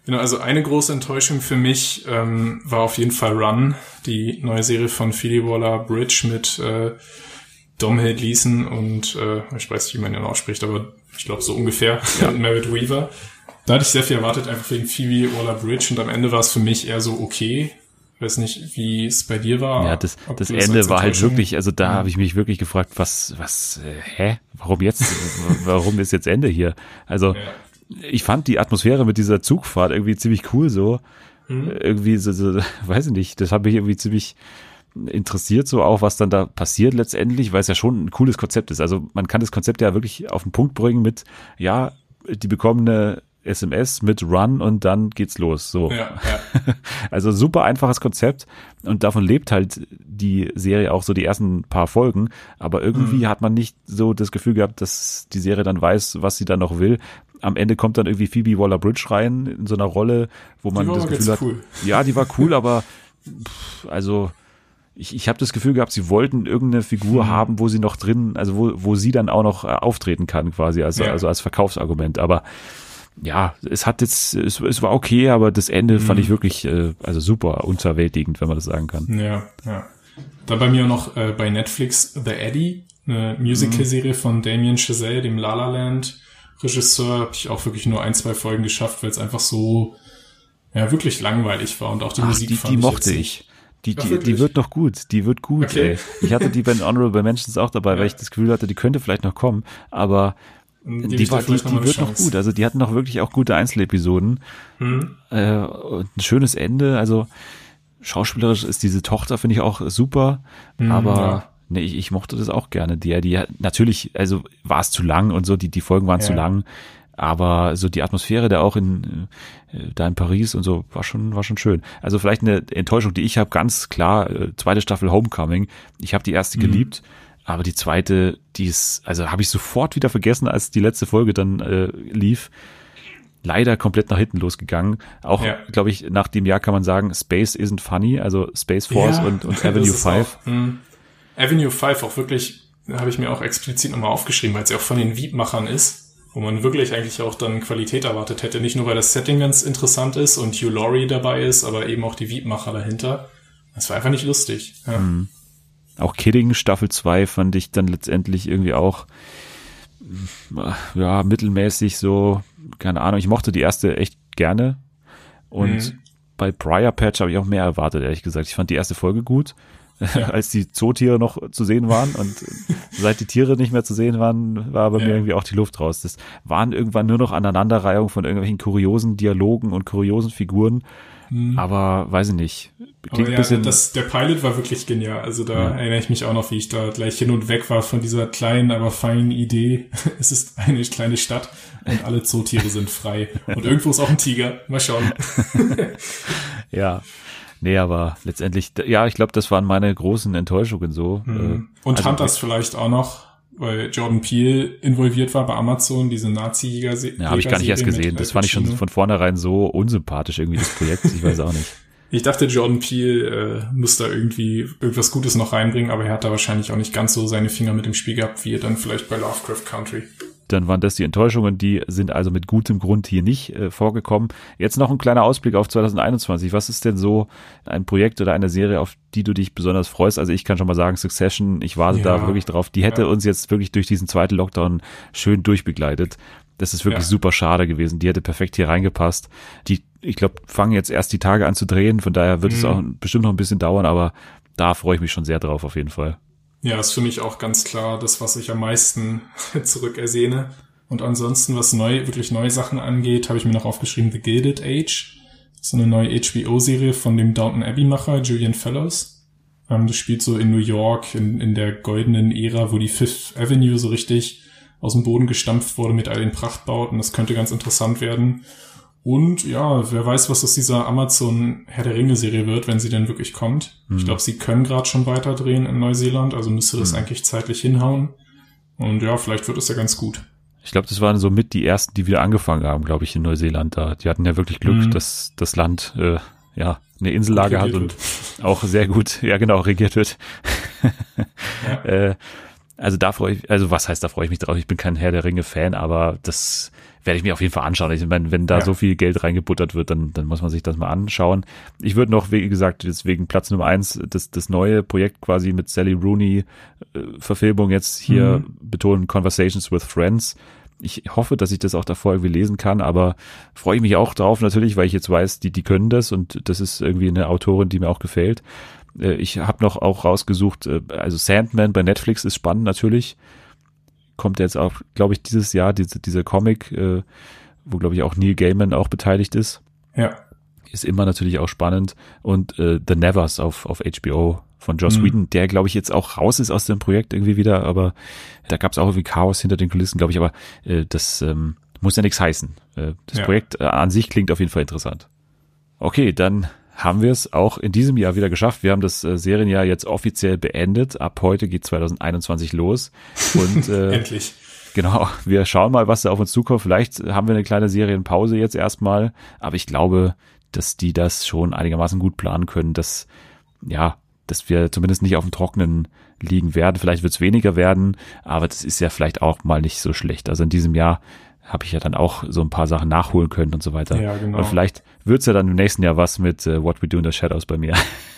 B: Genau, also eine große Enttäuschung für mich ähm, war auf jeden Fall Run, die neue Serie von Phoebe Waller-Bridge mit äh, Domhnall Leeson und äh, ich weiß nicht, wie man ihn ausspricht, aber ich glaube so ungefähr, ja. Merritt Weaver. Da hatte ich sehr viel erwartet, einfach wegen Phoebe Waller-Bridge und am Ende war es für mich eher so okay weiß nicht, wie es bei dir war.
A: Ja, das, das Ende war halt wirklich, also da ja. habe ich mich wirklich gefragt, was, was, äh, hä? Warum jetzt? warum ist jetzt Ende hier? Also ja. ich fand die Atmosphäre mit dieser Zugfahrt irgendwie ziemlich cool so. Mhm. Irgendwie so, so, weiß ich nicht, das habe ich irgendwie ziemlich interessiert so auch, was dann da passiert letztendlich, weil es ja schon ein cooles Konzept ist. Also man kann das Konzept ja wirklich auf den Punkt bringen mit, ja, die bekommen eine SMS mit Run und dann geht's los. So. Ja, ja. Also super einfaches Konzept und davon lebt halt die Serie auch so die ersten paar Folgen. Aber irgendwie mhm. hat man nicht so das Gefühl gehabt, dass die Serie dann weiß, was sie dann noch will. Am Ende kommt dann irgendwie Phoebe Waller-Bridge rein in so einer Rolle, wo man das Gefühl hat, cool. ja, die war cool, aber pff, also ich, ich habe das Gefühl gehabt, sie wollten irgendeine Figur mhm. haben, wo sie noch drin, also wo, wo sie dann auch noch äh, auftreten kann, quasi, also, ja. also als Verkaufsargument. Aber ja, es hat jetzt, es, es war okay, aber das Ende mhm. fand ich wirklich, äh, also super unterwältigend, wenn man das sagen kann.
B: Ja, ja. Dann bei mir noch äh, bei Netflix The Eddie, eine Musical-Serie mhm. von Damien Chazelle, dem La La Land Regisseur, habe ich auch wirklich nur ein, zwei Folgen geschafft, weil es einfach so, ja, wirklich langweilig war und auch die Ach, Musik
A: die, fand die mochte ich. Die, die, die wird noch gut, die wird gut, okay. ey. Ich hatte die bei den Honorable Mentions auch dabei, ja. weil ich das Gefühl hatte, die könnte vielleicht noch kommen, aber die, war, die, die wird noch gut. Also die hatten noch wirklich auch gute Einzelepisoden. Mhm. Äh, ein schönes Ende. Also schauspielerisch ist diese Tochter, finde ich auch super. Mhm, aber ja. nee, ich, ich mochte das auch gerne. Die, die natürlich, also war es zu lang und so, die, die Folgen waren ja. zu lang. Aber so die Atmosphäre da auch in äh, da in Paris und so war schon war schon schön. Also vielleicht eine Enttäuschung, die ich habe, ganz klar. Äh, zweite Staffel Homecoming. Ich habe die erste mhm. geliebt aber die zweite, die ist, also habe ich sofort wieder vergessen, als die letzte Folge dann äh, lief. Leider komplett nach hinten losgegangen. Auch, ja. glaube ich, nach dem Jahr kann man sagen, Space isn't funny, also Space Force ja, und, und Avenue 5. Auch, hm.
B: Avenue 5 auch wirklich, habe ich mir auch explizit nochmal aufgeschrieben, weil es ja auch von den Wiebmachern ist, wo man wirklich eigentlich auch dann Qualität erwartet hätte. Nicht nur, weil das Setting ganz interessant ist und Hugh Laurie dabei ist, aber eben auch die Wiebmacher dahinter. Das war einfach nicht lustig. Ja. Mhm.
A: Auch Kidding Staffel 2 fand ich dann letztendlich irgendwie auch ja, mittelmäßig so, keine Ahnung, ich mochte die erste echt gerne und mhm. bei Briar Patch habe ich auch mehr erwartet, ehrlich gesagt. Ich fand die erste Folge gut, ja. als die Zootiere noch zu sehen waren und seit die Tiere nicht mehr zu sehen waren, war bei ja. mir irgendwie auch die Luft raus. Das waren irgendwann nur noch Aneinanderreihungen von irgendwelchen kuriosen Dialogen und kuriosen Figuren hm. Aber weiß ich nicht.
B: Klingt ja, bisschen das, der Pilot war wirklich genial. Also da ja. erinnere ich mich auch noch, wie ich da gleich hin und weg war von dieser kleinen, aber feinen Idee. es ist eine kleine Stadt und alle Zootiere sind frei. Und irgendwo ist auch ein Tiger. Mal schauen.
A: ja. Nee, aber letztendlich, ja, ich glaube, das waren meine großen Enttäuschungen so.
B: Mhm. Und also, Hunters vielleicht auch noch weil Jordan Peele involviert war bei Amazon, diese Nazi-Jäger.
A: Ja, habe ich gar nicht erst gesehen. Das fand ich schon von vornherein so unsympathisch irgendwie, das Projekt. Ich weiß auch nicht.
B: Ich dachte, Jordan Peele äh, muss da irgendwie irgendwas Gutes noch reinbringen, aber er hat da wahrscheinlich auch nicht ganz so seine Finger mit dem Spiel gehabt, wie er dann vielleicht bei Lovecraft Country.
A: Dann waren das die Enttäuschungen, die sind also mit gutem Grund hier nicht äh, vorgekommen. Jetzt noch ein kleiner Ausblick auf 2021. Was ist denn so ein Projekt oder eine Serie, auf die du dich besonders freust? Also ich kann schon mal sagen, Succession, ich warte ja, da wirklich drauf. Die hätte ja. uns jetzt wirklich durch diesen zweiten Lockdown schön durchbegleitet. Das ist wirklich ja. super schade gewesen. Die hätte perfekt hier reingepasst. Die, ich glaube, fangen jetzt erst die Tage an zu drehen. Von daher wird mhm. es auch bestimmt noch ein bisschen dauern, aber da freue ich mich schon sehr drauf auf jeden Fall.
B: Ja, ist für mich auch ganz klar das, was ich am meisten zurückersehne. Und ansonsten, was neu, wirklich neue Sachen angeht, habe ich mir noch aufgeschrieben The Gilded Age. Ist eine neue HBO-Serie von dem Downton Abbey-Macher Julian Fellows. Ähm, das spielt so in New York, in, in der goldenen Ära, wo die Fifth Avenue so richtig aus dem Boden gestampft wurde mit all den Prachtbauten. Das könnte ganz interessant werden. Und ja, wer weiß, was aus dieser Amazon Herr der Ringe Serie wird, wenn sie denn wirklich kommt. Mhm. Ich glaube, sie können gerade schon weiterdrehen in Neuseeland, also müsste das mhm. eigentlich zeitlich hinhauen. Und ja, vielleicht wird es ja ganz gut.
A: Ich glaube, das waren so mit die ersten, die wieder angefangen haben, glaube ich, in Neuseeland da. Die hatten ja wirklich Glück, mhm. dass das Land äh, ja eine Insellage hat und wird. auch sehr gut, ja genau, regiert wird. ja. äh, also da freue ich, also was heißt, da freue ich mich drauf. Ich bin kein Herr der Ringe Fan, aber das werde ich mir auf jeden Fall anschauen. Ich meine, wenn da ja. so viel Geld reingebuttert wird, dann, dann muss man sich das mal anschauen. Ich würde noch, wie gesagt, deswegen Platz Nummer eins, das, das neue Projekt quasi mit Sally Rooney äh, Verfilmung jetzt hier mhm. betonen, Conversations with Friends. Ich hoffe, dass ich das auch davor irgendwie lesen kann, aber freue ich mich auch drauf natürlich, weil ich jetzt weiß, die, die können das und das ist irgendwie eine Autorin, die mir auch gefällt. Äh, ich habe noch auch rausgesucht, äh, also Sandman bei Netflix ist spannend natürlich kommt jetzt auch, glaube ich, dieses Jahr diese, dieser Comic, äh, wo, glaube ich, auch Neil Gaiman auch beteiligt ist.
B: Ja.
A: Ist immer natürlich auch spannend. Und äh, The Nevers auf, auf HBO von Joss mhm. Whedon, der, glaube ich, jetzt auch raus ist aus dem Projekt irgendwie wieder, aber da gab es auch irgendwie Chaos hinter den Kulissen, glaube ich, aber äh, das ähm, muss ja nichts heißen. Äh, das ja. Projekt äh, an sich klingt auf jeden Fall interessant. Okay, dann haben wir es auch in diesem Jahr wieder geschafft. Wir haben das äh, Serienjahr jetzt offiziell beendet. Ab heute geht 2021 los. Und
B: äh, endlich.
A: Genau, wir schauen mal, was da auf uns zukommt. Vielleicht haben wir eine kleine Serienpause jetzt erstmal, aber ich glaube, dass die das schon einigermaßen gut planen können, dass ja, dass wir zumindest nicht auf dem Trockenen liegen werden. Vielleicht wird es weniger werden, aber das ist ja vielleicht auch mal nicht so schlecht. Also in diesem Jahr habe ich ja dann auch so ein paar Sachen nachholen können und so weiter.
B: Ja, genau.
A: Und vielleicht wird's ja dann im nächsten Jahr was mit uh, What We Do in the Shadows bei mir.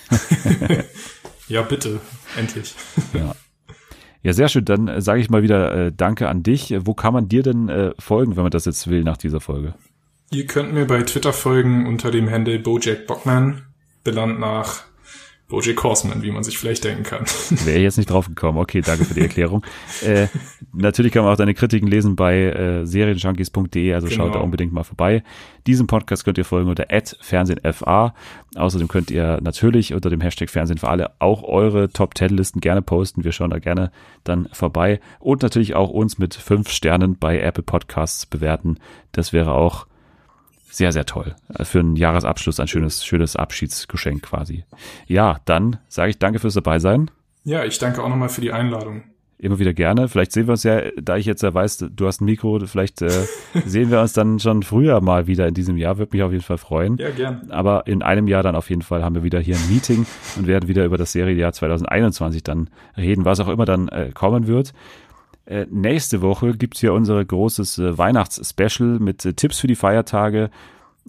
B: ja, bitte, endlich.
A: ja. Ja, sehr schön. Dann äh, sage ich mal wieder äh, Danke an dich. Wo kann man dir denn äh, folgen, wenn man das jetzt will nach dieser Folge?
B: Ihr könnt mir bei Twitter folgen unter dem Handle Bojack Bockman, benannt nach Bojack Horseman, wie man sich vielleicht denken kann.
A: Wäre jetzt nicht drauf gekommen. Okay, danke für die Erklärung. äh, natürlich kann man auch deine Kritiken lesen bei äh, serienjunkies.de, also genau. schaut da unbedingt mal vorbei. Diesem Podcast könnt ihr folgen unter @fernsehenfa. Außerdem könnt ihr natürlich unter dem Hashtag Fernsehen für alle auch eure Top 10 Listen gerne posten. Wir schauen da gerne dann vorbei und natürlich auch uns mit fünf Sternen bei Apple Podcasts bewerten. Das wäre auch sehr, sehr toll. Für einen Jahresabschluss ein schönes, schönes Abschiedsgeschenk quasi. Ja, dann sage ich danke fürs Dabeisein.
B: Ja, ich danke auch nochmal für die Einladung.
A: Immer wieder gerne. Vielleicht sehen wir uns ja, da ich jetzt ja weiß, du hast ein Mikro, vielleicht äh, sehen wir uns dann schon früher mal wieder in diesem Jahr. Würde mich auf jeden Fall freuen.
B: Ja, gern.
A: Aber in einem Jahr dann auf jeden Fall haben wir wieder hier ein Meeting und werden wieder über das Serienjahr 2021 dann reden, was auch immer dann äh, kommen wird. Äh, nächste Woche gibt's hier unser großes äh, Weihnachtsspecial mit äh, Tipps für die Feiertage.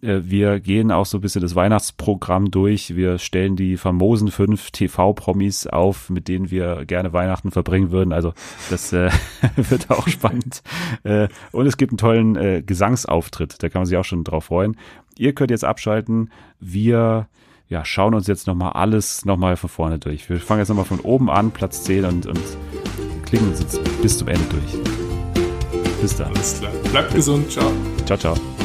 A: Äh, wir gehen auch so ein bisschen das Weihnachtsprogramm durch. Wir stellen die famosen fünf TV-Promis auf, mit denen wir gerne Weihnachten verbringen würden. Also das äh, wird auch spannend. Und es gibt einen tollen Gesangsauftritt. Da kann man sich auch schon drauf freuen. Ihr könnt jetzt abschalten. Wir ja, schauen uns jetzt nochmal alles nochmal von vorne durch. Wir fangen jetzt nochmal von oben an, Platz 10 und, und klingen jetzt bis zum Ende durch. Bis dann.
B: Alles klar. Bleibt gesund. Ciao.
A: Ciao, ciao.